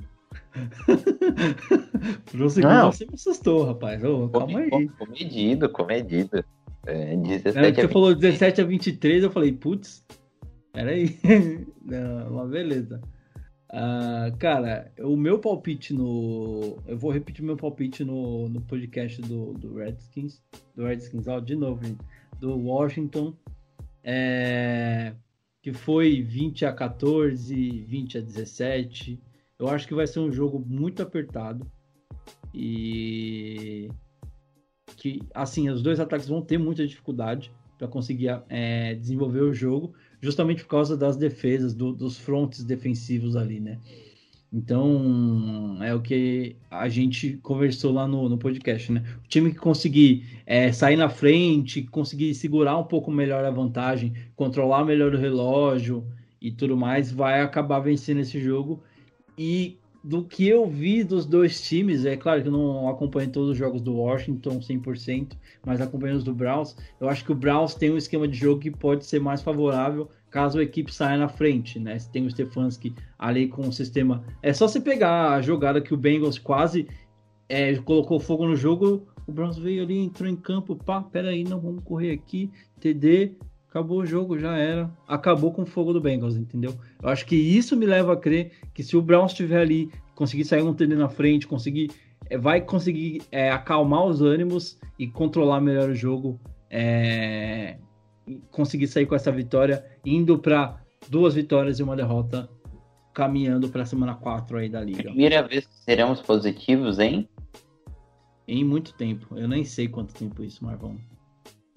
por um segundo Não. você me assustou, rapaz. Ô, calma aí. Comedido, comedido. É, 17 é, você falou 17 a 23, eu falei, putz, peraí. Não, mas beleza. Uh, cara, o meu palpite no. Eu vou repetir meu palpite no, no podcast do, do Redskins. Do Redskins, ó, de novo, gente. Do Washington. É, que foi 20 a 14, 20 a 17. Eu acho que vai ser um jogo muito apertado. E que assim, os dois ataques vão ter muita dificuldade para conseguir é, desenvolver o jogo, justamente por causa das defesas, do, dos frontes defensivos ali, né? Então, é o que a gente conversou lá no, no podcast, né? O time que conseguir é, sair na frente, conseguir segurar um pouco melhor a vantagem, controlar melhor o relógio e tudo mais, vai acabar vencendo esse jogo. E do que eu vi dos dois times, é claro que eu não acompanho todos os jogos do Washington 100%, mas acompanho os do Browns. Eu acho que o Browns tem um esquema de jogo que pode ser mais favorável caso a equipe saia na frente, né? Tem o Stefanski ali com o sistema. É só você pegar a jogada que o Bengals quase é, colocou fogo no jogo, o Browns veio ali, entrou em campo, pá, peraí, não, vamos correr aqui, TD, acabou o jogo, já era. Acabou com o fogo do Bengals, entendeu? Eu acho que isso me leva a crer que se o Browns estiver ali, conseguir sair um TD na frente, conseguir. É, vai conseguir é, acalmar os ânimos e controlar melhor o jogo. É, conseguir sair com essa vitória, indo para duas vitórias e uma derrota, caminhando para a semana 4 aí da liga. Primeira vez que seremos positivos, hein? Em muito tempo. Eu nem sei quanto tempo isso, Marvão.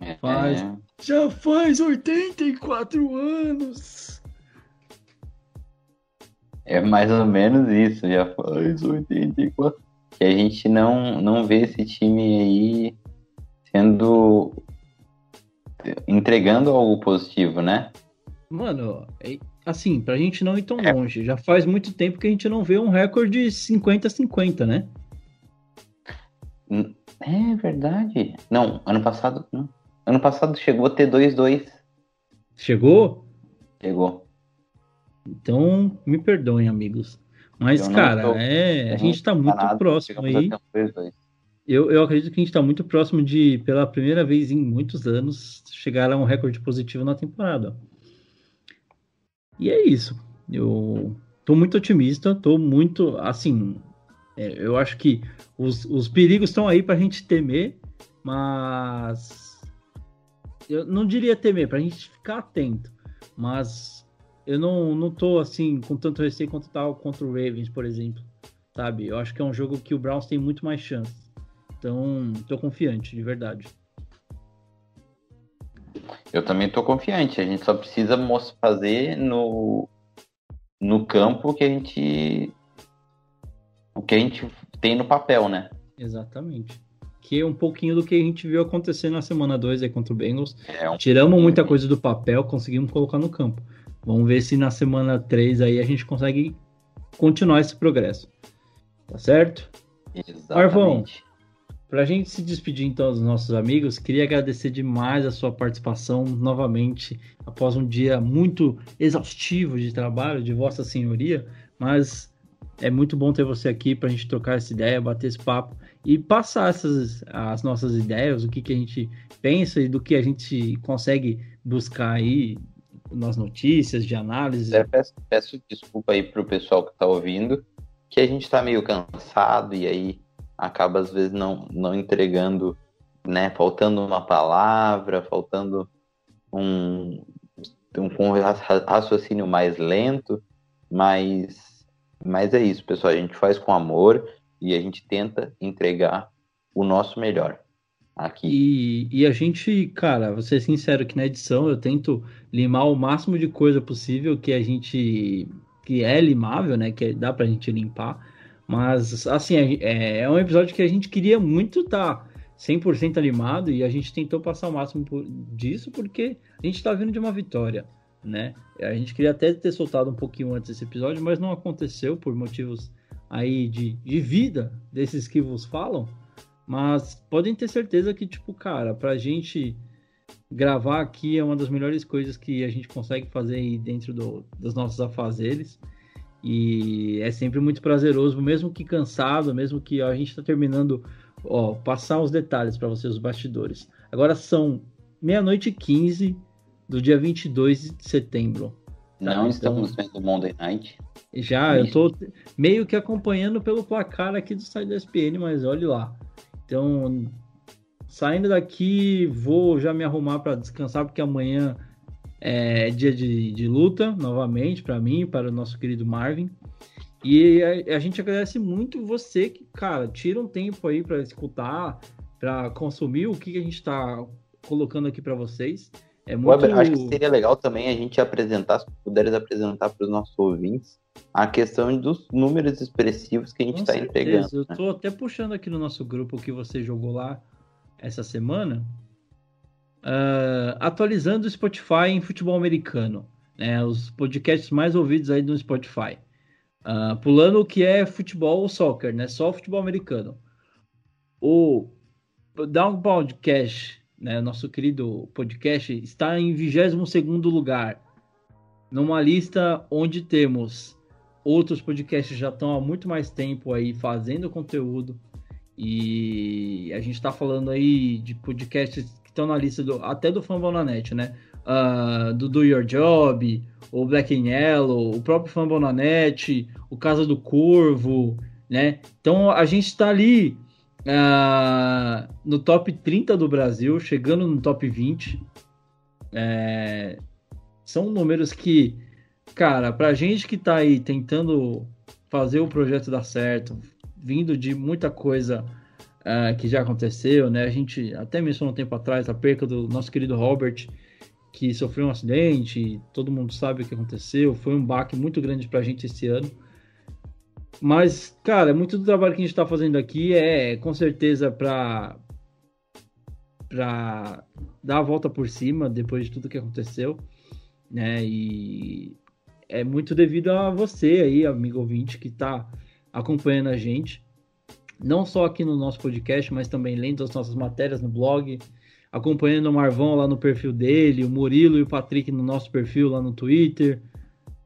É, faz. Já faz 84 anos. É mais ou menos isso, já faz 84. Que a gente não, não vê esse time aí sendo. entregando algo positivo, né? Mano, é, assim, pra gente não ir tão é. longe, já faz muito tempo que a gente não vê um recorde 50-50, né? É verdade. Não, ano passado. Não. Ano passado chegou a ter 2-2. Chegou? Chegou. Então, me perdoem, amigos. Mas, cara, é, a gente tá muito nada, próximo aí. Eu, eu acredito que a gente tá muito próximo de, pela primeira vez em muitos anos, chegar a um recorde positivo na temporada. E é isso. Eu tô muito otimista, tô muito, assim, é, eu acho que os, os perigos estão aí pra gente temer, mas eu não diria temer, pra gente ficar atento, mas eu não, não tô assim com tanto receio quanto tal contra o Ravens, por exemplo, sabe? Eu acho que é um jogo que o Browns tem muito mais chance. Então, tô confiante, de verdade. Eu também tô confiante. A gente só precisa fazer no, no campo que a gente o que a gente tem no papel, né? Exatamente que é um pouquinho do que a gente viu acontecer na semana 2 aí contra o Bengals. É um... Tiramos muita coisa do papel, conseguimos colocar no campo. Vamos ver se na semana 3 aí a gente consegue continuar esse progresso. Tá certo? Exatamente. Marvão, pra gente se despedir então dos nossos amigos, queria agradecer demais a sua participação novamente após um dia muito exaustivo de trabalho de Vossa Senhoria, mas é muito bom ter você aqui para a gente trocar essa ideia, bater esse papo e passar essas, as nossas ideias, o que, que a gente pensa e do que a gente consegue buscar aí nas notícias, de análise. É, peço, peço, desculpa aí pro pessoal que está ouvindo, que a gente está meio cansado e aí acaba às vezes não, não entregando, né? Faltando uma palavra, faltando um, um raciocínio mais lento, mas mas é isso, pessoal. A gente faz com amor e a gente tenta entregar o nosso melhor aqui. E, e a gente, cara, vou ser sincero que na edição eu tento limar o máximo de coisa possível que a gente. que é limável, né? Que dá pra gente limpar. Mas, assim, é, é um episódio que a gente queria muito estar. Tá 100% animado e a gente tentou passar o máximo disso porque a gente está vindo de uma vitória, né? A gente queria até ter soltado um pouquinho antes esse episódio, mas não aconteceu por motivos aí de, de vida desses que vos falam. Mas podem ter certeza que, tipo, cara, pra gente gravar aqui é uma das melhores coisas que a gente consegue fazer aí dentro do, dos nossos afazeres. E é sempre muito prazeroso, mesmo que cansado, mesmo que ó, a gente está terminando, ó, passar os detalhes para vocês, os bastidores. Agora são meia-noite e 15 do dia 22 de setembro. Tá? Não então, estamos vendo Monday Night. Já, eu tô meio que acompanhando pelo placar aqui do site da SPN, mas olhe lá. Então, Saindo daqui, vou já me arrumar para descansar, porque amanhã é dia de, de luta, novamente, para mim, para o nosso querido Marvin. E a, a, gente agradece muito você que, cara, tira um tempo aí para escutar, para consumir o que, que a gente está colocando aqui para vocês. É muito... Weber, acho que seria legal também a gente apresentar, se puderes apresentar para os nossos ouvintes, a questão dos números expressivos que a gente está entregando. Eu estou né? até puxando aqui no nosso grupo que você jogou lá, essa semana, uh, atualizando o Spotify em futebol americano, né? Os podcasts mais ouvidos aí no Spotify. Uh, pulando o que é futebol ou soccer, né? Só futebol americano. O Down Podcast, né? Nosso querido podcast, está em 22 lugar. Numa lista onde temos outros podcasts já estão há muito mais tempo aí fazendo conteúdo, e a gente está falando aí de podcasts que estão na lista do, até do Fumble na Net, né? Uh, do Do Your Job, o Black and Yellow, o próprio Fumble na Net, o Casa do Corvo, né? Então a gente está ali uh, no top 30 do Brasil, chegando no top 20. É, são números que, cara, pra gente que está aí tentando fazer o projeto dar certo, vindo de muita coisa uh, que já aconteceu, né? A gente até mencionou um tempo atrás a perca do nosso querido Robert, que sofreu um acidente, todo mundo sabe o que aconteceu, foi um baque muito grande pra gente esse ano. Mas, cara, muito do trabalho que a gente está fazendo aqui é com certeza para para dar a volta por cima depois de tudo que aconteceu, né? E é muito devido a você aí, amigo ouvinte, que está acompanhando a gente, não só aqui no nosso podcast, mas também lendo as nossas matérias no blog, acompanhando o Marvão lá no perfil dele, o Murilo e o Patrick no nosso perfil lá no Twitter.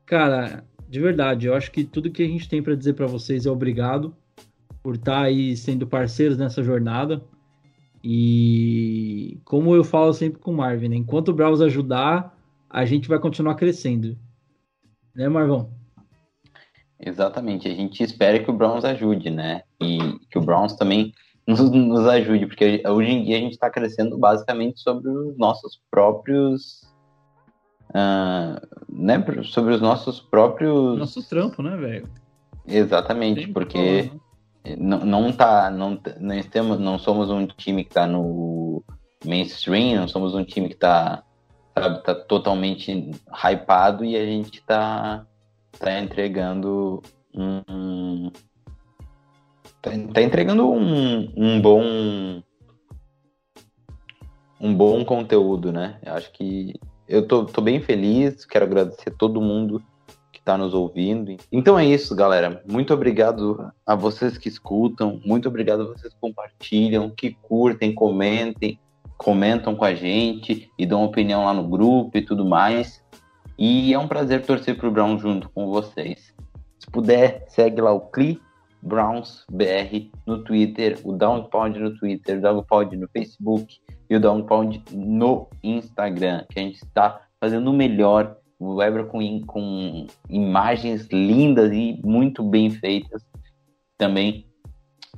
Cara, de verdade, eu acho que tudo que a gente tem para dizer para vocês é obrigado por estar tá aí sendo parceiros nessa jornada. E como eu falo sempre com o Marvin, né? enquanto o Browse ajudar, a gente vai continuar crescendo. Né, Marvão? Exatamente, a gente espera que o Browns ajude, né? E que o Browns também nos, nos ajude, porque hoje em dia a gente está crescendo basicamente sobre os nossos próprios. Uh, né? Sobre os nossos próprios. Nosso trampo, né, velho? Exatamente, porque né? não, não tá. Não, nós temos, não somos um time que está no mainstream, não somos um time que está sabe, tá totalmente hypado e a gente está tá entregando um. Tá, tá entregando um, um bom. Um bom conteúdo, né? Eu acho que eu tô, tô bem feliz, quero agradecer a todo mundo que está nos ouvindo. Então é isso, galera. Muito obrigado a vocês que escutam, muito obrigado a vocês que compartilham, que curtem, comentem, comentam com a gente e dão opinião lá no grupo e tudo mais. E é um prazer torcer pro Brown junto com vocês. Se puder, segue lá o Cli Browns BR no Twitter, o Downpound no Twitter, o Downpound no Facebook e o Downpound no Instagram, que a gente está fazendo o melhor, o com, com imagens lindas e muito bem feitas também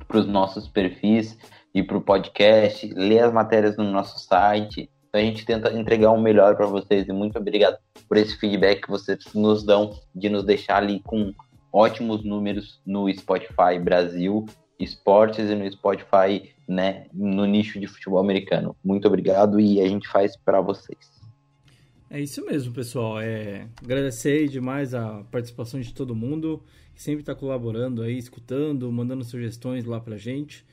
para os nossos perfis e para o podcast, ler as matérias no nosso site, a gente tenta entregar o melhor para vocês e muito obrigado por esse feedback que vocês nos dão de nos deixar ali com ótimos números no Spotify Brasil Esportes e no Spotify, né, no nicho de futebol americano. Muito obrigado e a gente faz para vocês. É isso mesmo, pessoal. É, agradecer demais a participação de todo mundo que sempre está colaborando aí, escutando, mandando sugestões lá pra gente.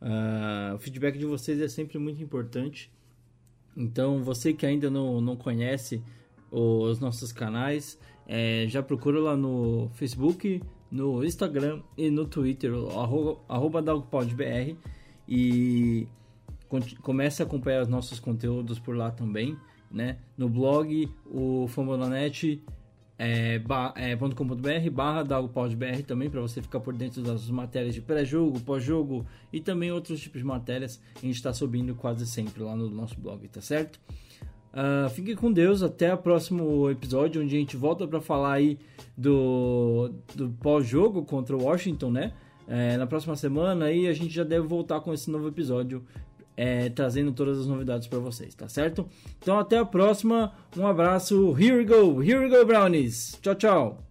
Uh, o feedback de vocês é sempre muito importante. Então, você que ainda não, não conhece os nossos canais, é, já procura lá no Facebook, no Instagram e no Twitter, arroba, arroba DalgPodBR e comece a acompanhar os nossos conteúdos por lá também, né? No blog, o Fambonanet é, é, .com.br barra DalgoPodBR também para você ficar por dentro das matérias de pré-jogo, pós-jogo e também outros tipos de matérias a gente está subindo quase sempre lá no nosso blog, tá certo? Uh, fique com Deus, até o próximo episódio, onde a gente volta para falar aí do, do pós-jogo contra o Washington, né? É, na próxima semana aí a gente já deve voltar com esse novo episódio, é, trazendo todas as novidades para vocês, tá certo? Então até a próxima, um abraço, here we go, here we go Brownies, tchau, tchau!